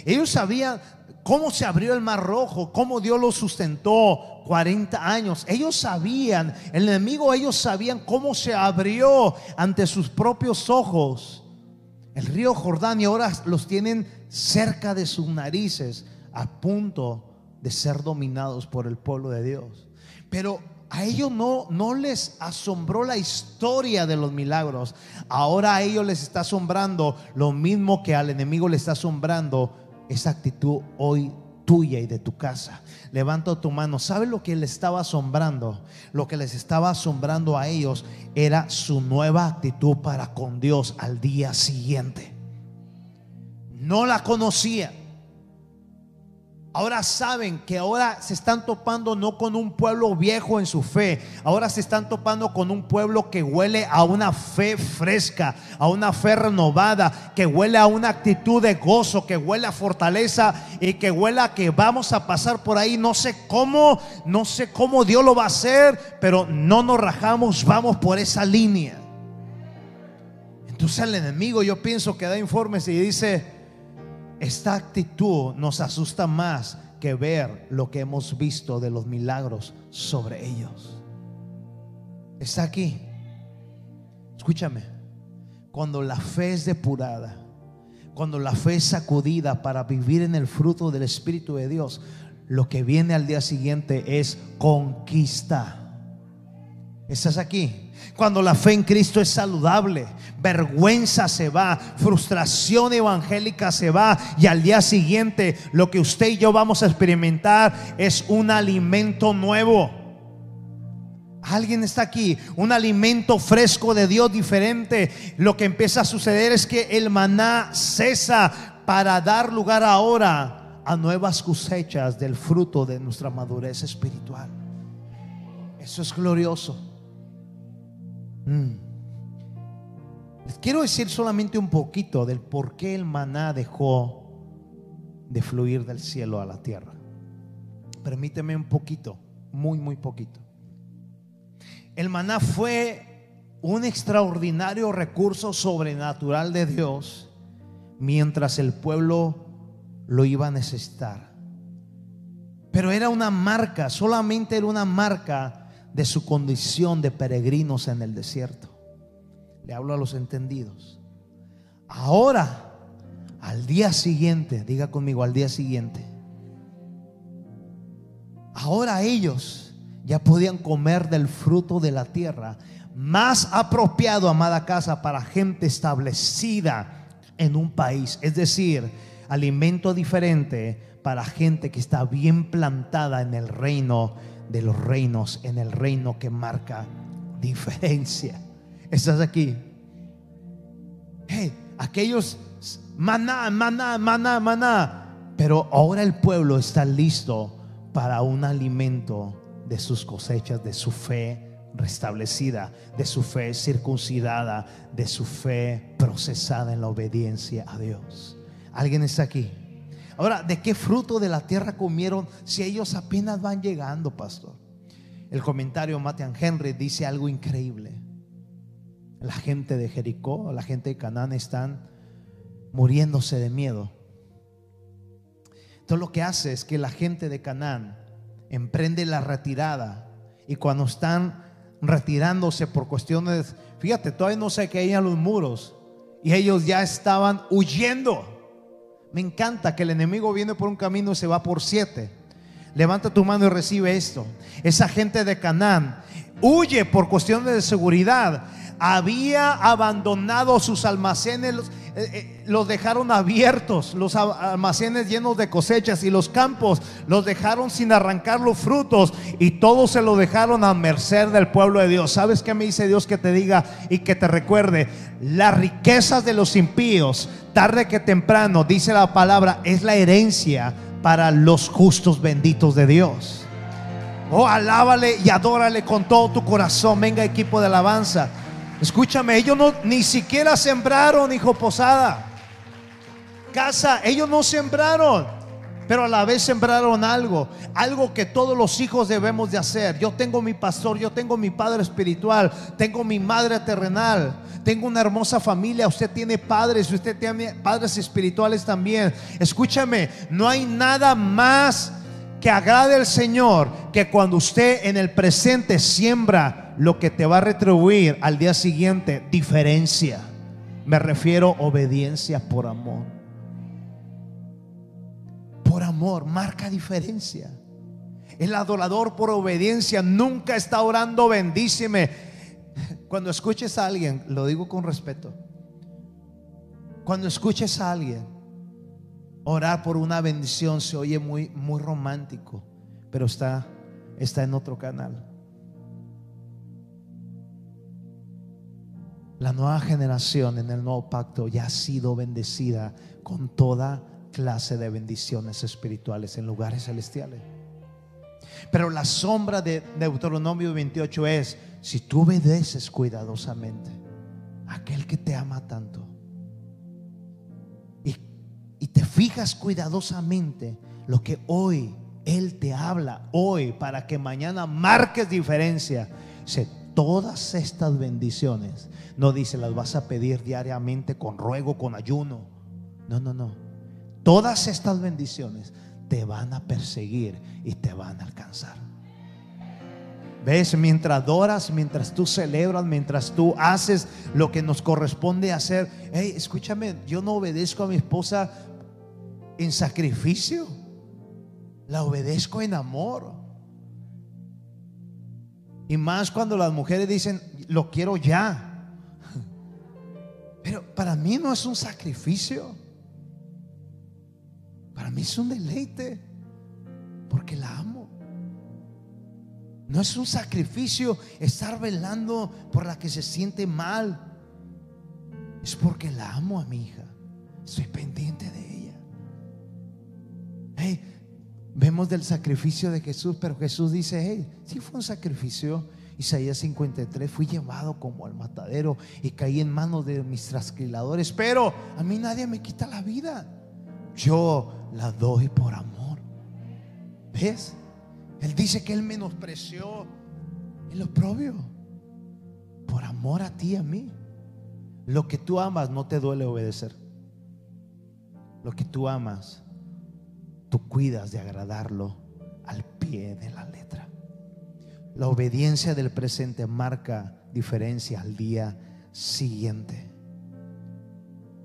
[SPEAKER 1] Ellos sabían cómo se abrió el mar rojo, cómo Dios los sustentó 40 años. Ellos sabían, el enemigo, ellos sabían cómo se abrió ante sus propios ojos el río Jordán y ahora los tienen cerca de sus narices a punto de ser dominados por el pueblo de Dios. Pero a ellos no, no les asombró la historia de los milagros. Ahora a ellos les está asombrando lo mismo que al enemigo le está asombrando esa actitud hoy tuya y de tu casa. Levanta tu mano. ¿Sabes lo que les estaba asombrando? Lo que les estaba asombrando a ellos era su nueva actitud para con Dios al día siguiente. No la conocía Ahora saben que ahora se están topando no con un pueblo viejo en su fe, ahora se están topando con un pueblo que huele a una fe fresca, a una fe renovada, que huele a una actitud de gozo, que huele a fortaleza y que huele a que vamos a pasar por ahí. No sé cómo, no sé cómo Dios lo va a hacer, pero no nos rajamos, vamos por esa línea. Entonces el enemigo yo pienso que da informes y dice, esta actitud nos asusta más que ver lo que hemos visto de los milagros sobre ellos. Está aquí. Escúchame. Cuando la fe es depurada, cuando la fe es sacudida para vivir en el fruto del Espíritu de Dios, lo que viene al día siguiente es conquista. ¿Estás aquí? Cuando la fe en Cristo es saludable, vergüenza se va, frustración evangélica se va y al día siguiente lo que usted y yo vamos a experimentar es un alimento nuevo. Alguien está aquí, un alimento fresco de Dios diferente. Lo que empieza a suceder es que el maná cesa para dar lugar ahora a nuevas cosechas del fruto de nuestra madurez espiritual. Eso es glorioso. Mm. Les quiero decir solamente un poquito del por qué el maná dejó de fluir del cielo a la tierra. Permíteme un poquito, muy, muy poquito. El maná fue un extraordinario recurso sobrenatural de Dios mientras el pueblo lo iba a necesitar. Pero era una marca, solamente era una marca de su condición de peregrinos en el desierto. Le hablo a los entendidos. Ahora, al día siguiente, diga conmigo, al día siguiente, ahora ellos ya podían comer del fruto de la tierra, más apropiado, amada casa, para gente establecida en un país. Es decir, alimento diferente para gente que está bien plantada en el reino de los reinos en el reino que marca diferencia. ¿Estás aquí? Hey, aquellos maná, maná, maná, maná. Pero ahora el pueblo está listo para un alimento de sus cosechas, de su fe restablecida, de su fe circuncidada, de su fe procesada en la obediencia a Dios. ¿Alguien está aquí? Ahora, ¿de qué fruto de la tierra comieron si ellos apenas van llegando, pastor? El comentario Matthew Henry dice algo increíble. La gente de Jericó, la gente de Canaán están muriéndose de miedo. Entonces lo que hace es que la gente de Canaán emprende la retirada y cuando están retirándose por cuestiones, fíjate, todavía no se caían los muros y ellos ya estaban huyendo. Me encanta que el enemigo viene por un camino y se va por siete. Levanta tu mano y recibe esto. Esa gente de Canaán huye por cuestiones de seguridad. Había abandonado sus almacenes, eh, eh, los dejaron abiertos, los almacenes llenos de cosechas y los campos los dejaron sin arrancar los frutos y todo se lo dejaron a merced del pueblo de Dios. ¿Sabes qué me dice Dios que te diga y que te recuerde? Las riquezas de los impíos, tarde que temprano, dice la palabra, es la herencia para los justos benditos de Dios. Oh, alábale y adórale con todo tu corazón. Venga, equipo de alabanza. Escúchame, ellos no ni siquiera sembraron, hijo Posada. Casa, ellos no sembraron, pero a la vez sembraron algo, algo que todos los hijos debemos de hacer. Yo tengo mi pastor, yo tengo mi padre espiritual, tengo mi madre terrenal, tengo una hermosa familia, usted tiene padres, usted tiene padres espirituales también. Escúchame, no hay nada más que agrade al Señor que cuando usted en el presente siembra lo que te va a retribuir al día siguiente, diferencia. Me refiero a obediencia por amor. Por amor, marca diferencia. El adorador por obediencia nunca está orando bendíceme. Cuando escuches a alguien, lo digo con respeto. Cuando escuches a alguien orar por una bendición se oye muy muy romántico, pero está está en otro canal. La nueva generación en el nuevo pacto ya ha sido bendecida con toda clase de bendiciones espirituales en lugares celestiales. Pero la sombra de Deuteronomio 28 es, si tú obedeces cuidadosamente aquel que te ama tanto y, y te fijas cuidadosamente lo que hoy Él te habla, hoy, para que mañana marques diferencia, se todas estas bendiciones, no dice las vas a pedir diariamente con ruego, con ayuno. No, no, no. Todas estas bendiciones te van a perseguir y te van a alcanzar. ¿Ves? Mientras adoras, mientras tú celebras, mientras tú haces lo que nos corresponde hacer. Hey, escúchame, yo no obedezco a mi esposa en sacrificio. La obedezco en amor. Y más cuando las mujeres dicen, lo quiero ya. Pero para mí no es un sacrificio. Para mí es un deleite. Porque la amo. No es un sacrificio estar velando por la que se siente mal. Es porque la amo a mi hija. Estoy pendiente de ella. Hey, Vemos del sacrificio de Jesús, pero Jesús dice, hey, si fue un sacrificio. Isaías 53, fui llevado como al matadero y caí en manos de mis trasquiladores, pero a mí nadie me quita la vida. Yo la doy por amor. ¿Ves? Él dice que él menospreció el oprobio por amor a ti y a mí. Lo que tú amas no te duele obedecer. Lo que tú amas tú cuidas de agradarlo al pie de la letra. La obediencia del presente marca diferencia al día siguiente.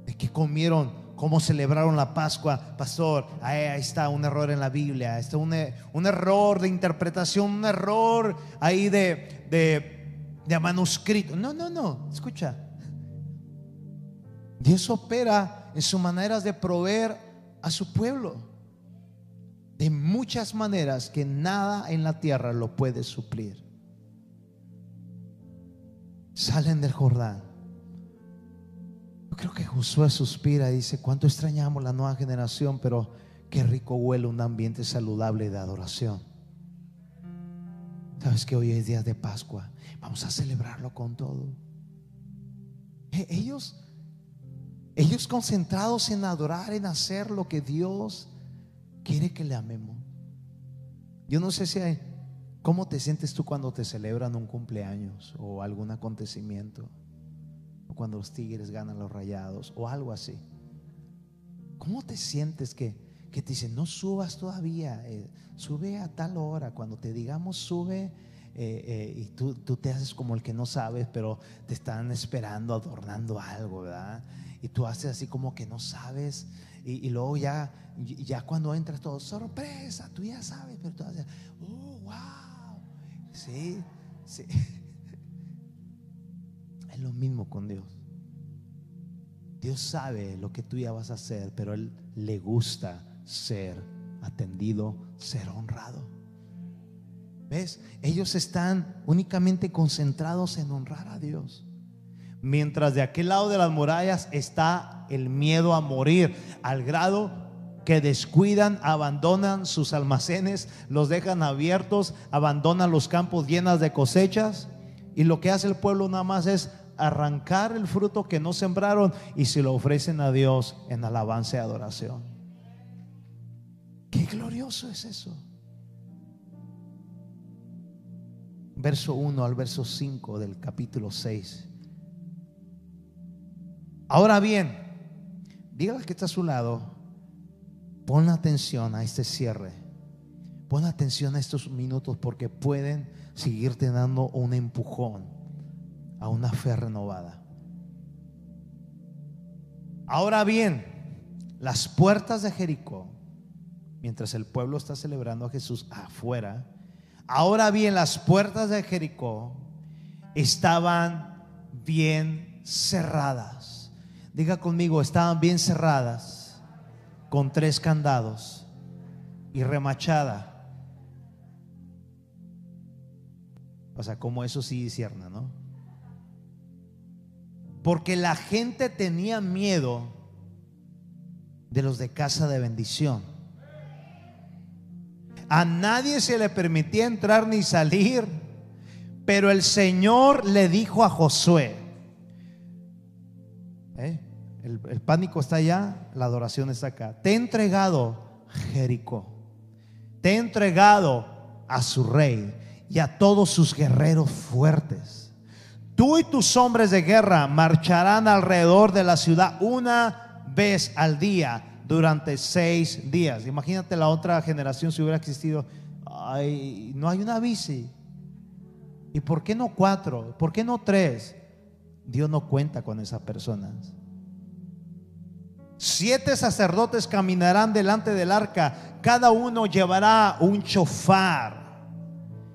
[SPEAKER 1] ¿De qué comieron? ¿Cómo celebraron la Pascua? Pastor, ahí, está un error en la Biblia, está un, un, error de interpretación, un error ahí de, de, de manuscrito. No, no, no, escucha. Dios opera en sus maneras de proveer a su pueblo de muchas maneras que nada en la tierra lo puede suplir. Salen del Jordán. Yo creo que Josué suspira y dice, cuánto extrañamos la nueva generación, pero qué rico huele un ambiente saludable de adoración. Sabes que hoy es día de Pascua. Vamos a celebrarlo con todo. E-, ellos, ellos concentrados en adorar, en hacer lo que Dios quiere que le amemos. Yo no sé si hay, ¿cómo te sientes tú cuando te celebran un cumpleaños o algún acontecimiento? O cuando los tigres ganan los rayados o algo así. ¿Cómo te sientes que, que te dicen, no subas todavía, eh, sube a tal hora, cuando te digamos sube, eh, eh, y tú, tú, te haces como el que no sabes, pero te están esperando, adornando algo, ¿verdad? Y tú haces así como que no sabes, y, luego ya, ya cuando entras todo, sorpresa, tú ya sabes, pero tú haces, oh, wow, sí, sí. Es lo mismo con Dios. Dios sabe lo que tú ya vas a hacer, pero Él le gusta ser atendido, ser honrado. ¿Ves? Ellos están únicamente concentrados en honrar a Dios. Mientras de aquel lado de las murallas está el miedo a morir, al grado que descuidan, abandonan sus almacenes, los dejan abiertos, abandonan los campos llenos de cosechas. Y lo que hace el pueblo nada más es arrancar el fruto que no sembraron y se lo ofrecen a Dios en alabanza y adoración. Qué glorioso es eso. Verso 1 al verso 5 del capítulo 6. Ahora bien, dígale que está a su lado, pon atención a este cierre. Pon atención a estos minutos porque pueden seguirte dando un empujón a una fe renovada. Ahora bien, las puertas de Jericó, mientras el pueblo está celebrando a Jesús afuera, ahora bien, las puertas de Jericó estaban bien cerradas. Diga conmigo, estaban bien cerradas con tres candados y remachada. O sea, como eso sí cierna, ¿no? Porque la gente tenía miedo de los de casa de bendición. A nadie se le permitía entrar ni salir, pero el Señor le dijo a Josué. El, pánico está allá, la adoración está acá, te he entregado Jericó, te he entregado a su rey y a todos sus guerreros fuertes Tú y tus hombres de guerra marcharán alrededor de la ciudad una vez al día durante seis días. Imagínate la otra generación si hubiera existido. Ay, no hay una bici. ¿Y por qué no cuatro? ¿Por qué no tres? Dios no cuenta con esas personas. Siete sacerdotes caminarán delante del arca, cada uno llevará un chofar.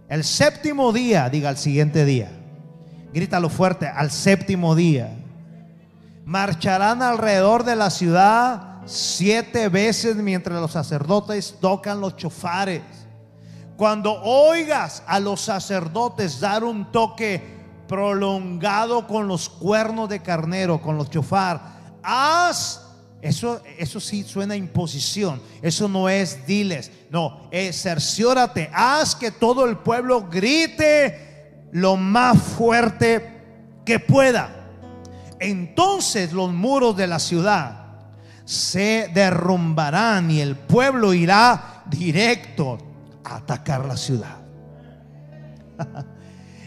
[SPEAKER 1] El séptimo día, diga el siguiente día grítalo fuerte, al séptimo día. Marcharán alrededor de la ciudad siete veces mientras los sacerdotes tocan los chofares. Cuando oigas a los sacerdotes dar un toque prolongado con los cuernos de carnero, con los chofar, haz eso, eso sí suena imposición. Eso no es diles. No, es cerciórate. Haz que todo el pueblo grite lo más fuerte que pueda. Entonces los muros de la ciudad se derrumbarán y el pueblo irá directo a atacar la ciudad.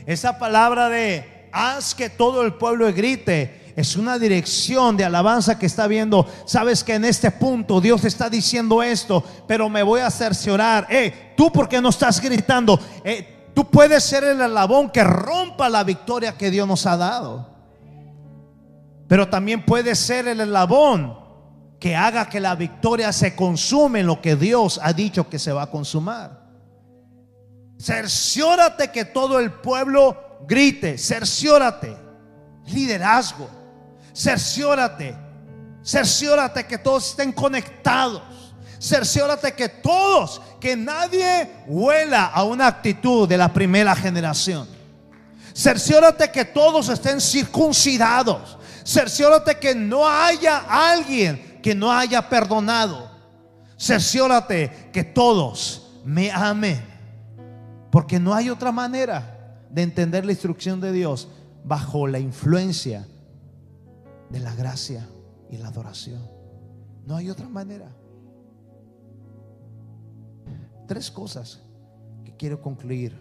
[SPEAKER 1] Esa palabra de haz que todo el pueblo grite es una dirección de alabanza que está viendo. Sabes que en este punto Dios está diciendo esto, pero me voy a cerciorar. Eh, tú porque no estás gritando. Eh, Tú puedes ser el alabón que rompa la victoria que Dios nos ha dado. Pero también puedes ser el eslabón que haga que la victoria se consume en lo que Dios ha dicho que se va a consumar. Cerciórate que todo el pueblo grite, cerciórate. Liderazgo, cerciórate, cerciórate que todos estén conectados. Cerciórate que todos, que nadie huela a una actitud de la primera generación. Cerciórate que todos estén circuncidados. Cerciórate que no haya alguien que no haya perdonado. Cerciórate que todos me amen. Porque no hay otra manera de entender la instrucción de Dios bajo la influencia de la gracia y la adoración. No hay otra manera tres cosas que quiero concluir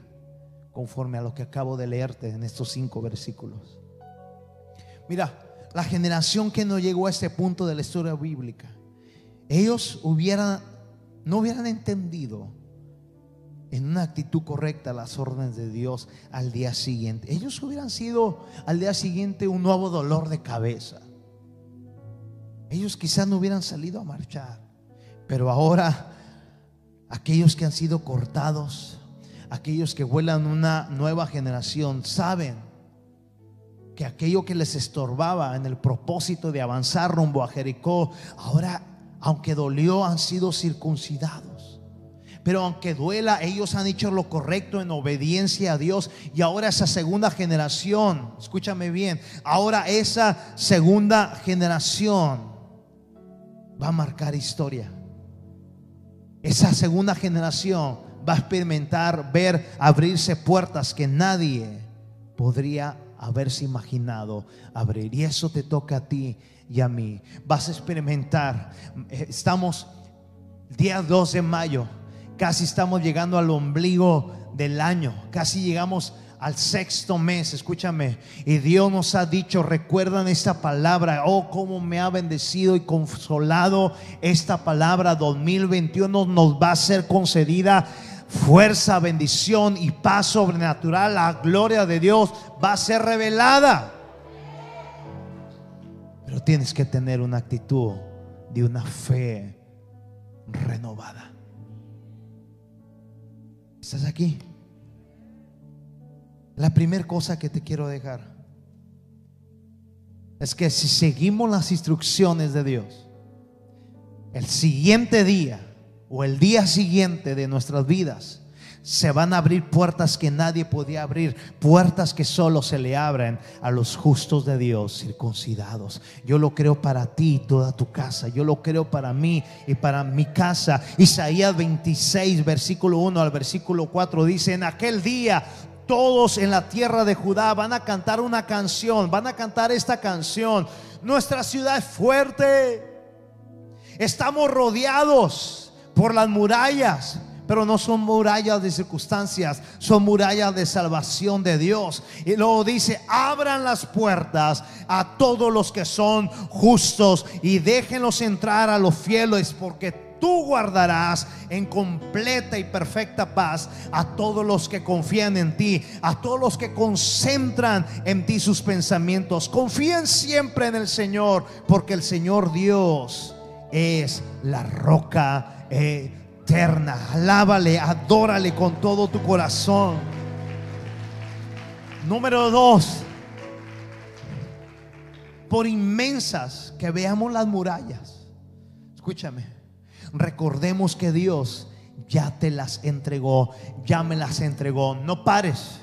[SPEAKER 1] conforme a lo que acabo de leerte en estos cinco versículos. Mira, la generación que no llegó a este punto de la historia bíblica, ellos hubieran no hubieran entendido en una actitud correcta las órdenes de Dios al día siguiente. Ellos hubieran sido al día siguiente un nuevo dolor de cabeza. Ellos quizás no hubieran salido a marchar, pero ahora aquellos que han sido cortados, aquellos que vuelan una nueva generación, saben que aquello que les estorbaba en el propósito de avanzar rumbo a Jericó, ahora, aunque dolió, han sido circuncidados. Pero aunque duela, ellos han hecho lo correcto en obediencia a Dios. Y ahora esa segunda generación, escúchame bien, ahora esa segunda generación va a marcar historia. Esa segunda generación va a experimentar, ver abrirse puertas que nadie podría haberse imaginado abrir. Y eso te toca a ti y a mí. Vas a experimentar. Eh, estamos día 2 de mayo Casi estamos llegando al ombligo del año. Casi llegamos al sexto mes, escúchame. Y Dios nos ha dicho, recuerdan esta palabra, oh, cómo me ha bendecido y consolado esta palabra 2021 nos va a ser concedida fuerza, bendición y paz sobrenatural. La gloria de Dios va a ser revelada. Pero tienes que tener una actitud de una fe renovada. ¿Estás aquí? La primera cosa que te quiero dejar es que si seguimos las instrucciones de Dios, el siguiente día o el día siguiente de nuestras vidas, se van a abrir puertas que nadie podía abrir, puertas que solo se le abren a los justos de Dios, circuncidados. Yo lo creo para ti y toda tu casa, yo lo creo para mí y para mi casa. Isaías 26, versículo 1 al versículo 4 dice, en aquel día todos en la tierra de Judá van a cantar una canción, van a cantar esta canción. Nuestra ciudad es fuerte, estamos rodeados por las murallas pero no son murallas de circunstancias, son murallas de salvación de Dios. Y luego dice, abran las puertas a todos los que son justos y déjenlos entrar a los fieles, porque tú guardarás en completa y perfecta paz a todos los que confían en ti, a todos los que concentran en ti sus pensamientos. Confíen siempre en el Señor, porque el Señor Dios es la roca. Eh, Alábale, adórale con todo tu corazón. Número dos, por inmensas que veamos las murallas, escúchame, recordemos que Dios ya te las entregó, ya me las entregó. No pares.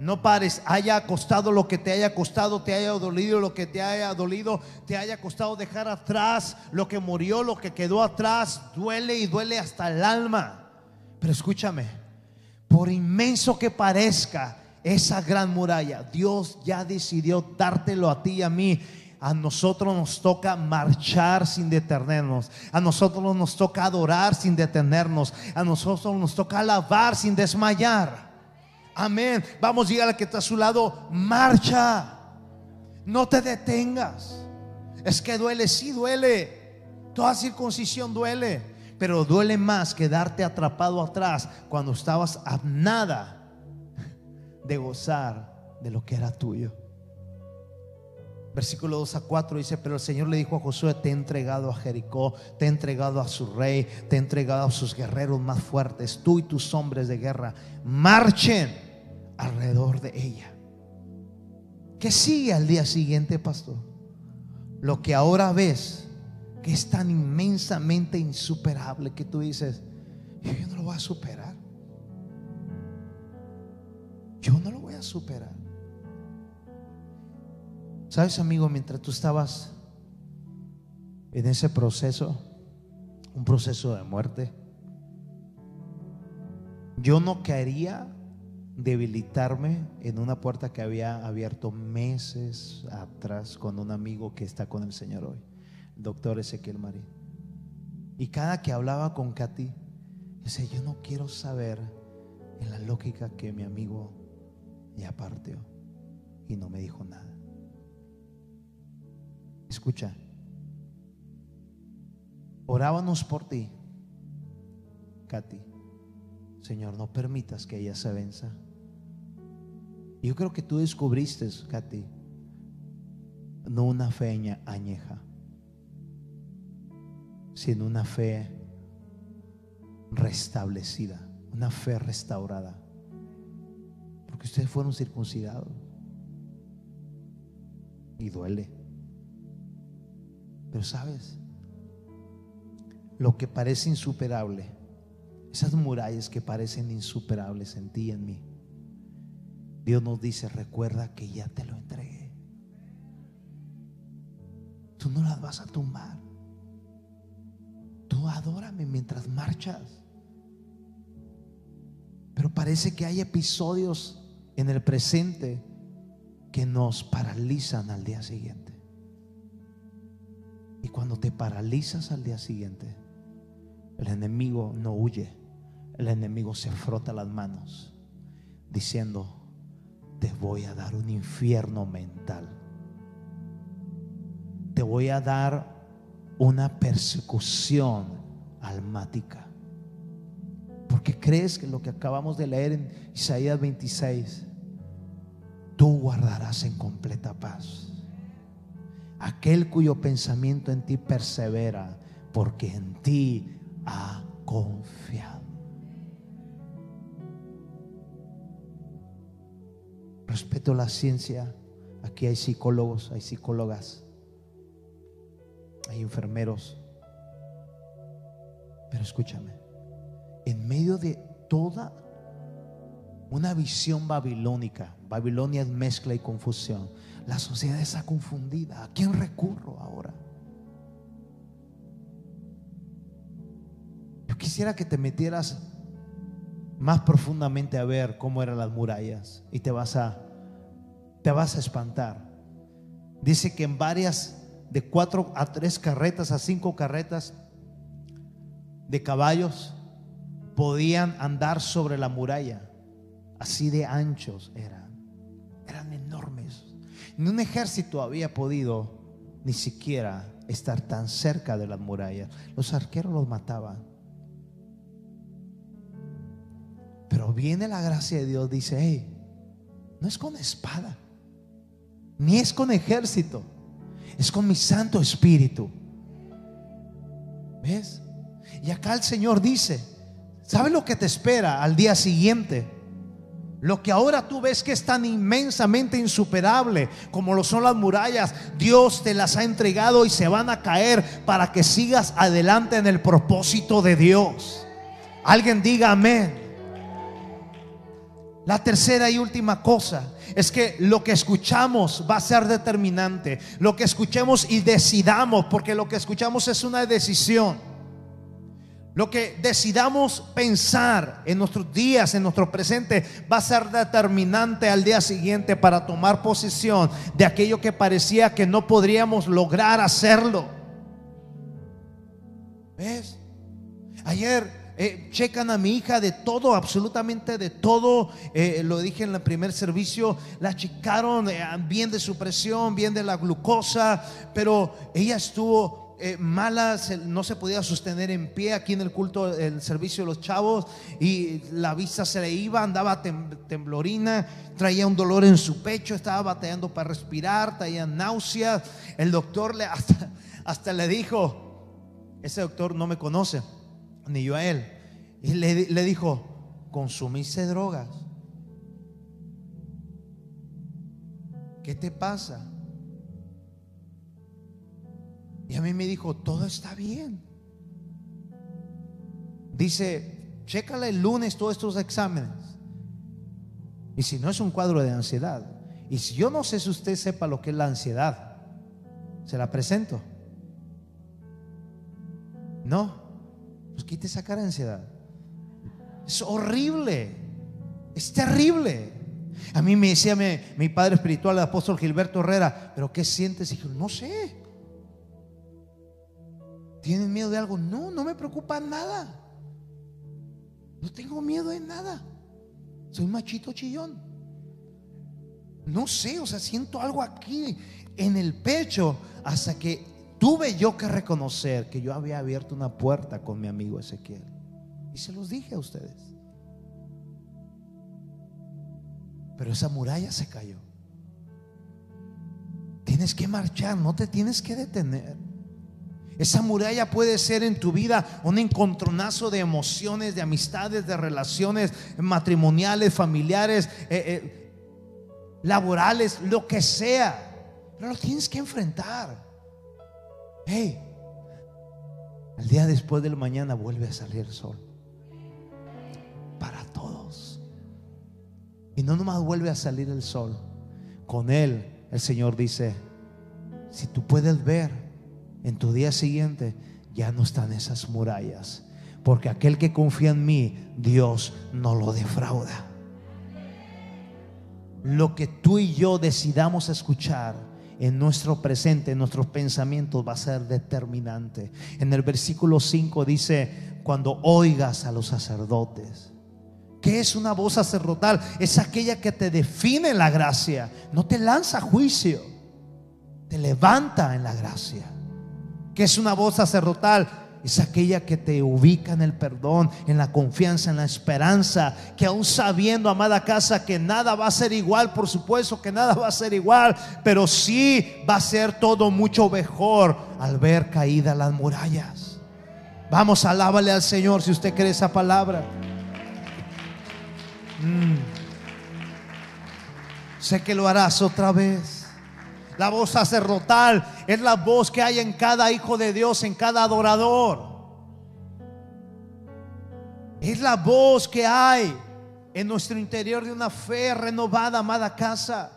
[SPEAKER 1] No pares, haya costado lo que te haya costado, te haya dolido lo que te haya dolido, te haya costado dejar atrás lo que murió, lo que quedó atrás, duele y duele hasta el alma. Pero escúchame, por inmenso que parezca esa gran muralla, Dios ya decidió dártelo a ti y a mí. A nosotros nos toca marchar sin detenernos. A nosotros nos toca adorar sin detenernos. A nosotros nos toca alabar sin desmayar. Amén. Vamos a llegar al que está a su lado. Marcha. No te detengas. Es que duele, sí duele. Toda circuncisión duele. Pero duele más quedarte atrapado atrás cuando estabas a nada de gozar de lo que era tuyo. Versículo 2 a 4 dice, pero el Señor le dijo a Josué, te he entregado a Jericó, te he entregado a su rey, te he entregado a sus guerreros más fuertes, tú y tus hombres de guerra, marchen alrededor de ella. ¿Qué sigue al día siguiente, pastor? Lo que ahora ves, que es tan inmensamente insuperable que tú dices, yo no lo voy a superar. Yo no lo voy a superar. Sabes, amigo, mientras tú estabas en ese proceso, un proceso de muerte, yo no quería debilitarme en una puerta que había abierto meses atrás con un amigo que está con el Señor hoy, el doctor Ezequiel Marín. Y cada que hablaba con Katy, decía, yo no quiero saber en la lógica que mi amigo ya partió y no me dijo nada. Escucha, orábamos por ti Katy, Señor, no permitas que ella se venza. Yo creo que tú descubriste, Katy, no una fe añeja, sino una fe restablecida, una fe restaurada. Porque ustedes fueron circuncidados. Y duele. Pero sabes, lo que parece insuperable, esas murallas que parecen insuperables en ti y en mí, Dios nos dice, recuerda que ya te lo entregué. Tú no las vas a tumbar. Tú adórame mientras marchas. Pero parece que hay episodios en el presente que nos paralizan al día siguiente. Y cuando te paralizas al día siguiente, el enemigo no huye, el enemigo se frota las manos diciendo, te voy a dar un infierno mental, te voy a dar una persecución almática. Porque crees que lo que acabamos de leer en Isaías 26, tú guardarás en completa paz aquel cuyo pensamiento en ti persevera, porque en ti ha confiado. Respeto la ciencia. Aquí hay psicólogos, hay psicólogas, hay enfermeros. Pero escúchame, en medio de toda una visión babilónica, Babilonia es mezcla y confusión. La sociedad está confundida. ¿A quién recurro ahora? Yo quisiera que te metieras más profundamente a ver cómo eran las murallas y te vas a te vas a espantar. Dice que en varias de cuatro a tres carretas a cinco carretas de caballos podían andar sobre la muralla. Así de anchos eran. Eran enormes. Ni un ejército había podido ni siquiera estar tan cerca de las murallas. Los arqueros los mataban. Pero viene la gracia de Dios, dice, hey, no es con espada, ni es con ejército, es con mi Santo Espíritu. ¿Ves? Y acá el Señor dice, ¿sabes lo que te espera al día siguiente? Lo que ahora tú ves que es tan inmensamente insuperable como lo son las murallas, Dios te las ha entregado y se van a caer para que sigas adelante en el propósito de Dios. Alguien diga amén. La tercera y última cosa es que lo que escuchamos va a ser determinante. Lo que escuchemos y decidamos, porque lo que escuchamos es una decisión. Lo que decidamos pensar en nuestros días, en nuestro presente, va a ser determinante al día siguiente para tomar posesión de aquello que parecía que no podríamos lograr hacerlo. ¿Ves? Ayer eh, checan a mi hija de todo, absolutamente de todo. Eh, lo dije en el primer servicio, la checaron eh, bien de su presión, bien de la glucosa, pero ella estuvo eh, malas, no se podía sostener en pie aquí en el culto, el servicio de los chavos, y la vista se le iba, andaba temblorina, traía un dolor en su pecho, estaba batallando para respirar, traía náuseas. El doctor le, hasta, le dijo, ese doctor no me conoce, ni yo a él, y le, le dijo, consumiste drogas. ¿Qué te pasa? Y a mí me dijo, todo está bien. Dice, chécala el lunes todos estos exámenes. Y si no es un cuadro de ansiedad. Y si yo no sé si usted sepa lo que es la ansiedad, se la presento. No, pues quite esa cara de ansiedad. Es horrible, es terrible. A mí me decía mi, mi padre espiritual, el apóstol Gilberto Herrera, pero ¿qué sientes? Y yo, no sé. ¿Tienen miedo de algo? No, no me preocupa nada. No tengo miedo de nada. Soy machito chillón. No sé, o sea, siento algo aquí en el pecho hasta que tuve yo que reconocer que yo había abierto una puerta con mi amigo Ezequiel. Y se los dije a ustedes. Pero esa muralla se cayó. Tienes que marchar, no te tienes que detener. Esa muralla puede ser en tu vida un encontronazo de emociones, de amistades, de relaciones matrimoniales, familiares, eh, eh, laborales, lo que sea. Pero lo tienes que enfrentar. Hey, al día después del mañana vuelve a salir el sol. Para todos. Y no nomás vuelve a salir el sol. Con él el Señor dice, si tú puedes ver en tu día siguiente ya no están esas murallas. Porque aquel que confía en mí, Dios no lo defrauda. Lo que tú y yo decidamos escuchar en nuestro presente, en nuestros pensamientos, va a ser determinante. En el versículo 5 dice, cuando oigas a los sacerdotes, ¿qué es una voz sacerdotal? Es aquella que te define la gracia, no te lanza juicio, te levanta en la gracia que es una voz sacerdotal? Es aquella que te ubica en el perdón, en la confianza, en la esperanza, que aún sabiendo, amada casa, que nada va a ser igual, por supuesto que nada va a ser igual, pero sí va a ser todo mucho mejor al ver caídas las murallas. Vamos, alábale al Señor si usted cree esa palabra. Mm. Sé que lo harás otra vez. La voz sacerdotal es la voz que hay en cada hijo de Dios, en cada adorador. Es la voz que hay en nuestro interior de una fe renovada, amada casa.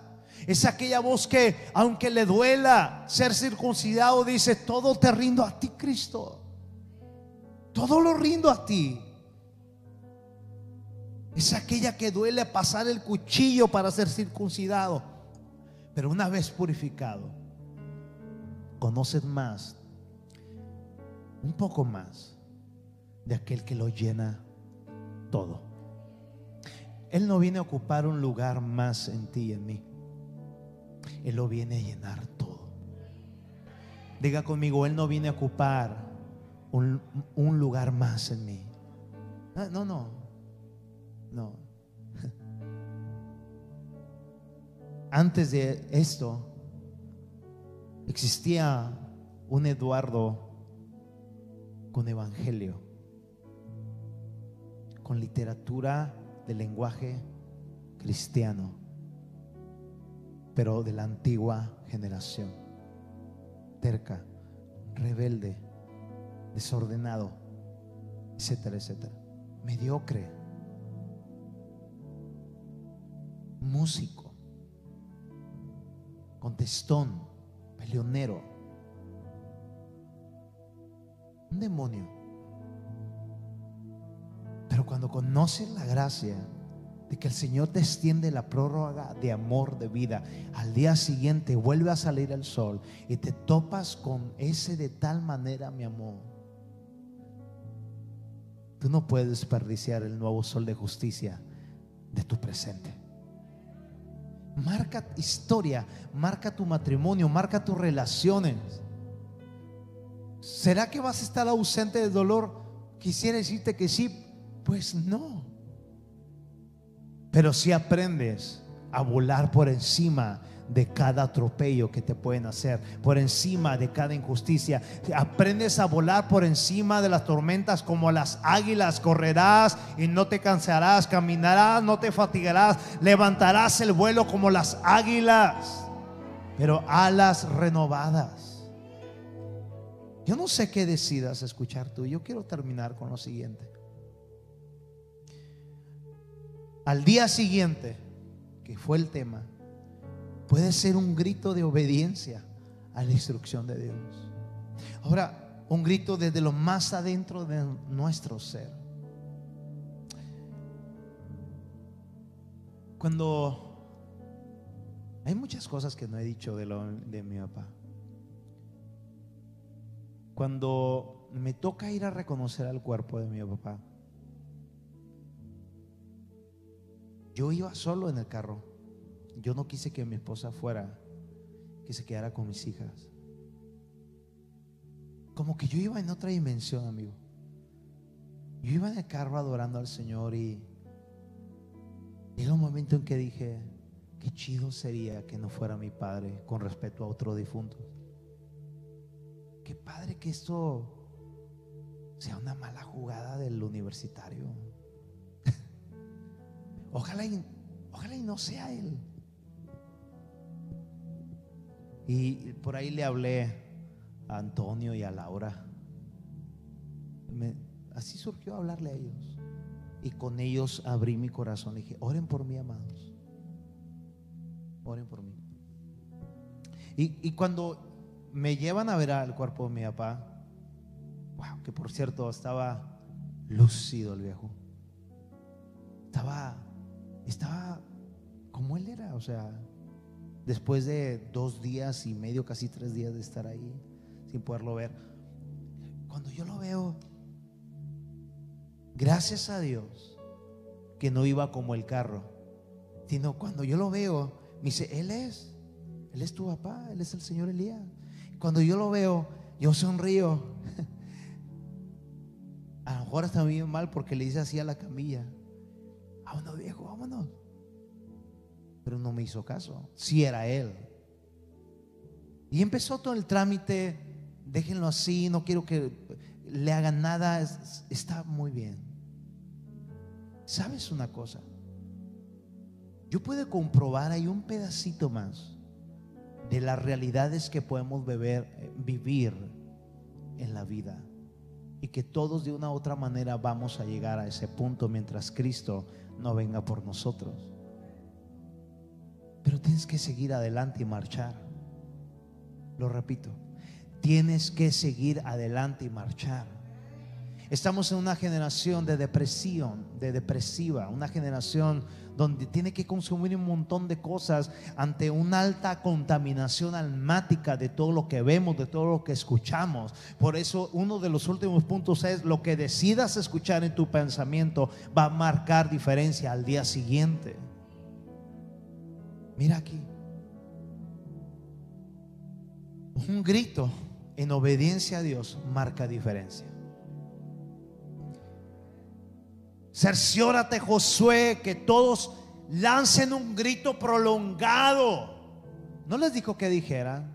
[SPEAKER 1] Es aquella voz que, aunque le duela ser circuncidado, dice, todo te rindo a ti, Cristo. Todo lo rindo a ti. Es aquella que duele pasar el cuchillo para ser circuncidado. Pero una vez purificado, conoces más, un poco más, de aquel que lo llena todo. Él no viene a ocupar un lugar más en ti y en mí. Él lo viene a llenar todo. Diga conmigo, Él no viene a ocupar un, un lugar más en mí. Ah, no, no, no. Antes de esto existía un Eduardo con evangelio, con literatura de lenguaje cristiano, pero de la antigua generación, terca, rebelde, desordenado, etcétera, etcétera, mediocre, músico contestón, peleonero, un demonio. Pero cuando conoces la gracia de que el Señor te extiende la prórroga de amor de vida, al día siguiente vuelve a salir el sol y te topas con ese de tal manera, mi amor. Tú no puedes desperdiciar el nuevo sol de justicia de tu presente. Marca historia, marca tu matrimonio, marca tus relaciones. ¿Será que vas a estar ausente de dolor? Quisiera decirte que sí, pues no. Pero si aprendes a volar por encima de cada atropello que te pueden hacer, por encima de cada injusticia. Aprendes a volar por encima de las tormentas como las águilas, correrás y no te cansarás, caminarás, no te fatigarás, levantarás el vuelo como las águilas, pero alas renovadas. Yo no sé qué decidas escuchar tú, yo quiero terminar con lo siguiente. Al día siguiente, que fue el tema, puede ser un grito de obediencia a la instrucción de Dios. Ahora, un grito desde lo más adentro de nuestro ser. Cuando hay muchas cosas que no he dicho de, lo, de mi papá. Cuando me toca ir a reconocer al cuerpo de mi papá, yo iba solo en el carro. Yo no quise que mi esposa fuera, que se quedara con mis hijas. Como que yo iba en otra dimensión, amigo. Yo iba en el carro adorando al Señor y llega un momento en que dije, qué chido sería que no fuera mi padre con respecto a otro difunto. Qué padre que esto sea una mala jugada del universitario. ojalá, y, ojalá y no sea él. Y por ahí le hablé a Antonio y a Laura. así surgió hablarle a ellos. Y con ellos abrí mi corazón. dije, oren por mí, amados. Oren por mí. Y, y cuando me llevan a ver al cuerpo de mi papá, wow, que por cierto estaba lúcido el viejo. Estaba, estaba como él era, o sea, después de dos días y medio, casi tres días de estar ahí sin poderlo ver. Cuando yo lo veo, gracias a Dios que no iba como el carro, sino cuando yo lo veo, me dice, Él es, Él es tu papá, Él es el Señor Elías. Cuando yo lo veo, yo sonrío. A lo mejor está bien mal porque le dice así a la camilla, vámonos viejo, vámonos. Pero no me hizo caso, si era Él. Y empezó todo el trámite, déjenlo así, no quiero que le hagan nada, está muy bien. ¿Sabes una cosa? Yo puedo comprobar ahí un pedacito más de las realidades que podemos beber, eh, vivir en la vida y que todos de una u otra manera vamos a llegar a ese punto mientras Cristo no venga por nosotros. Pero tienes que seguir adelante y marchar. Lo repito, tienes que seguir adelante y marchar. Estamos en una generación de depresión, de depresiva, una generación donde tiene que consumir un montón de cosas ante una alta contaminación almática de todo lo que vemos, de todo lo que escuchamos. Por eso uno de los últimos puntos es lo que decidas escuchar en tu pensamiento va a marcar diferencia al día siguiente. Mira aquí. Un grito en obediencia a Dios marca diferencia. Cerciórate, Josué, que todos lancen un grito prolongado. No les dijo que dijeran.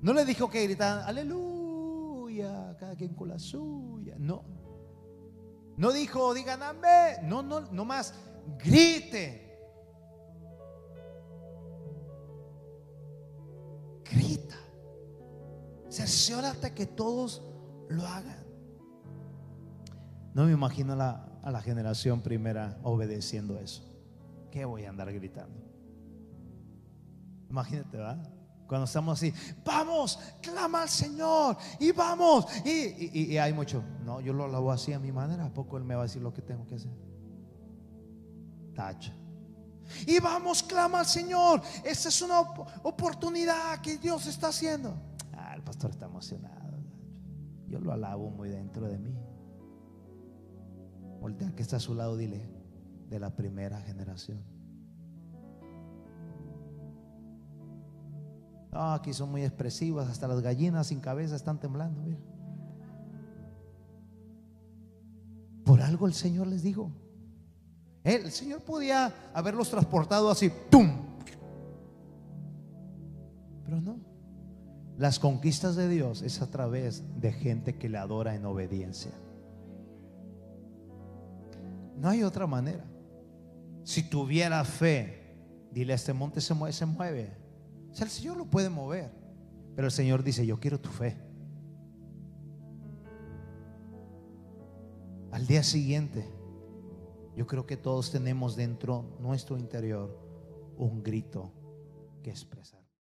[SPEAKER 1] No les dijo que gritaran, aleluya, cada quien con la suya. No. No dijo, digan amén. No, no, no más. Griten. Grita. Cerciórate que todos lo hagan. No me imagino a la generación primera obedeciendo eso. ¿Qué voy a andar gritando? Imagínate, ¿verdad? Cuando estamos así, vamos, clama al Señor y vamos. Y, hay mucho, no, yo lo hago así a mi manera, ¿a poco Él me va a decir lo que tengo que hacer? Tacha. Y vamos, clama al Señor. Esta es una oportunidad que Dios está haciendo. Ah, el pastor está emocionado. Yo lo alabo muy dentro de mí. Voltea que está a su lado, dile, de la primera generación. aquí son muy expresivas, hasta las gallinas sin cabeza están temblando. Por algo el Señor les dijo. El Señor podía haberlos transportado así, ¡pum! Pero no. Las conquistas de Dios es a través de gente que le adora en obediencia. No hay otra manera. Si tuviera fe, dile a este monte se mueve, se mueve. O sea, el Señor lo puede mover. Pero el Señor dice, yo quiero tu fe. Al día siguiente, yo creo que todos tenemos dentro nuestro interior un grito que expresar.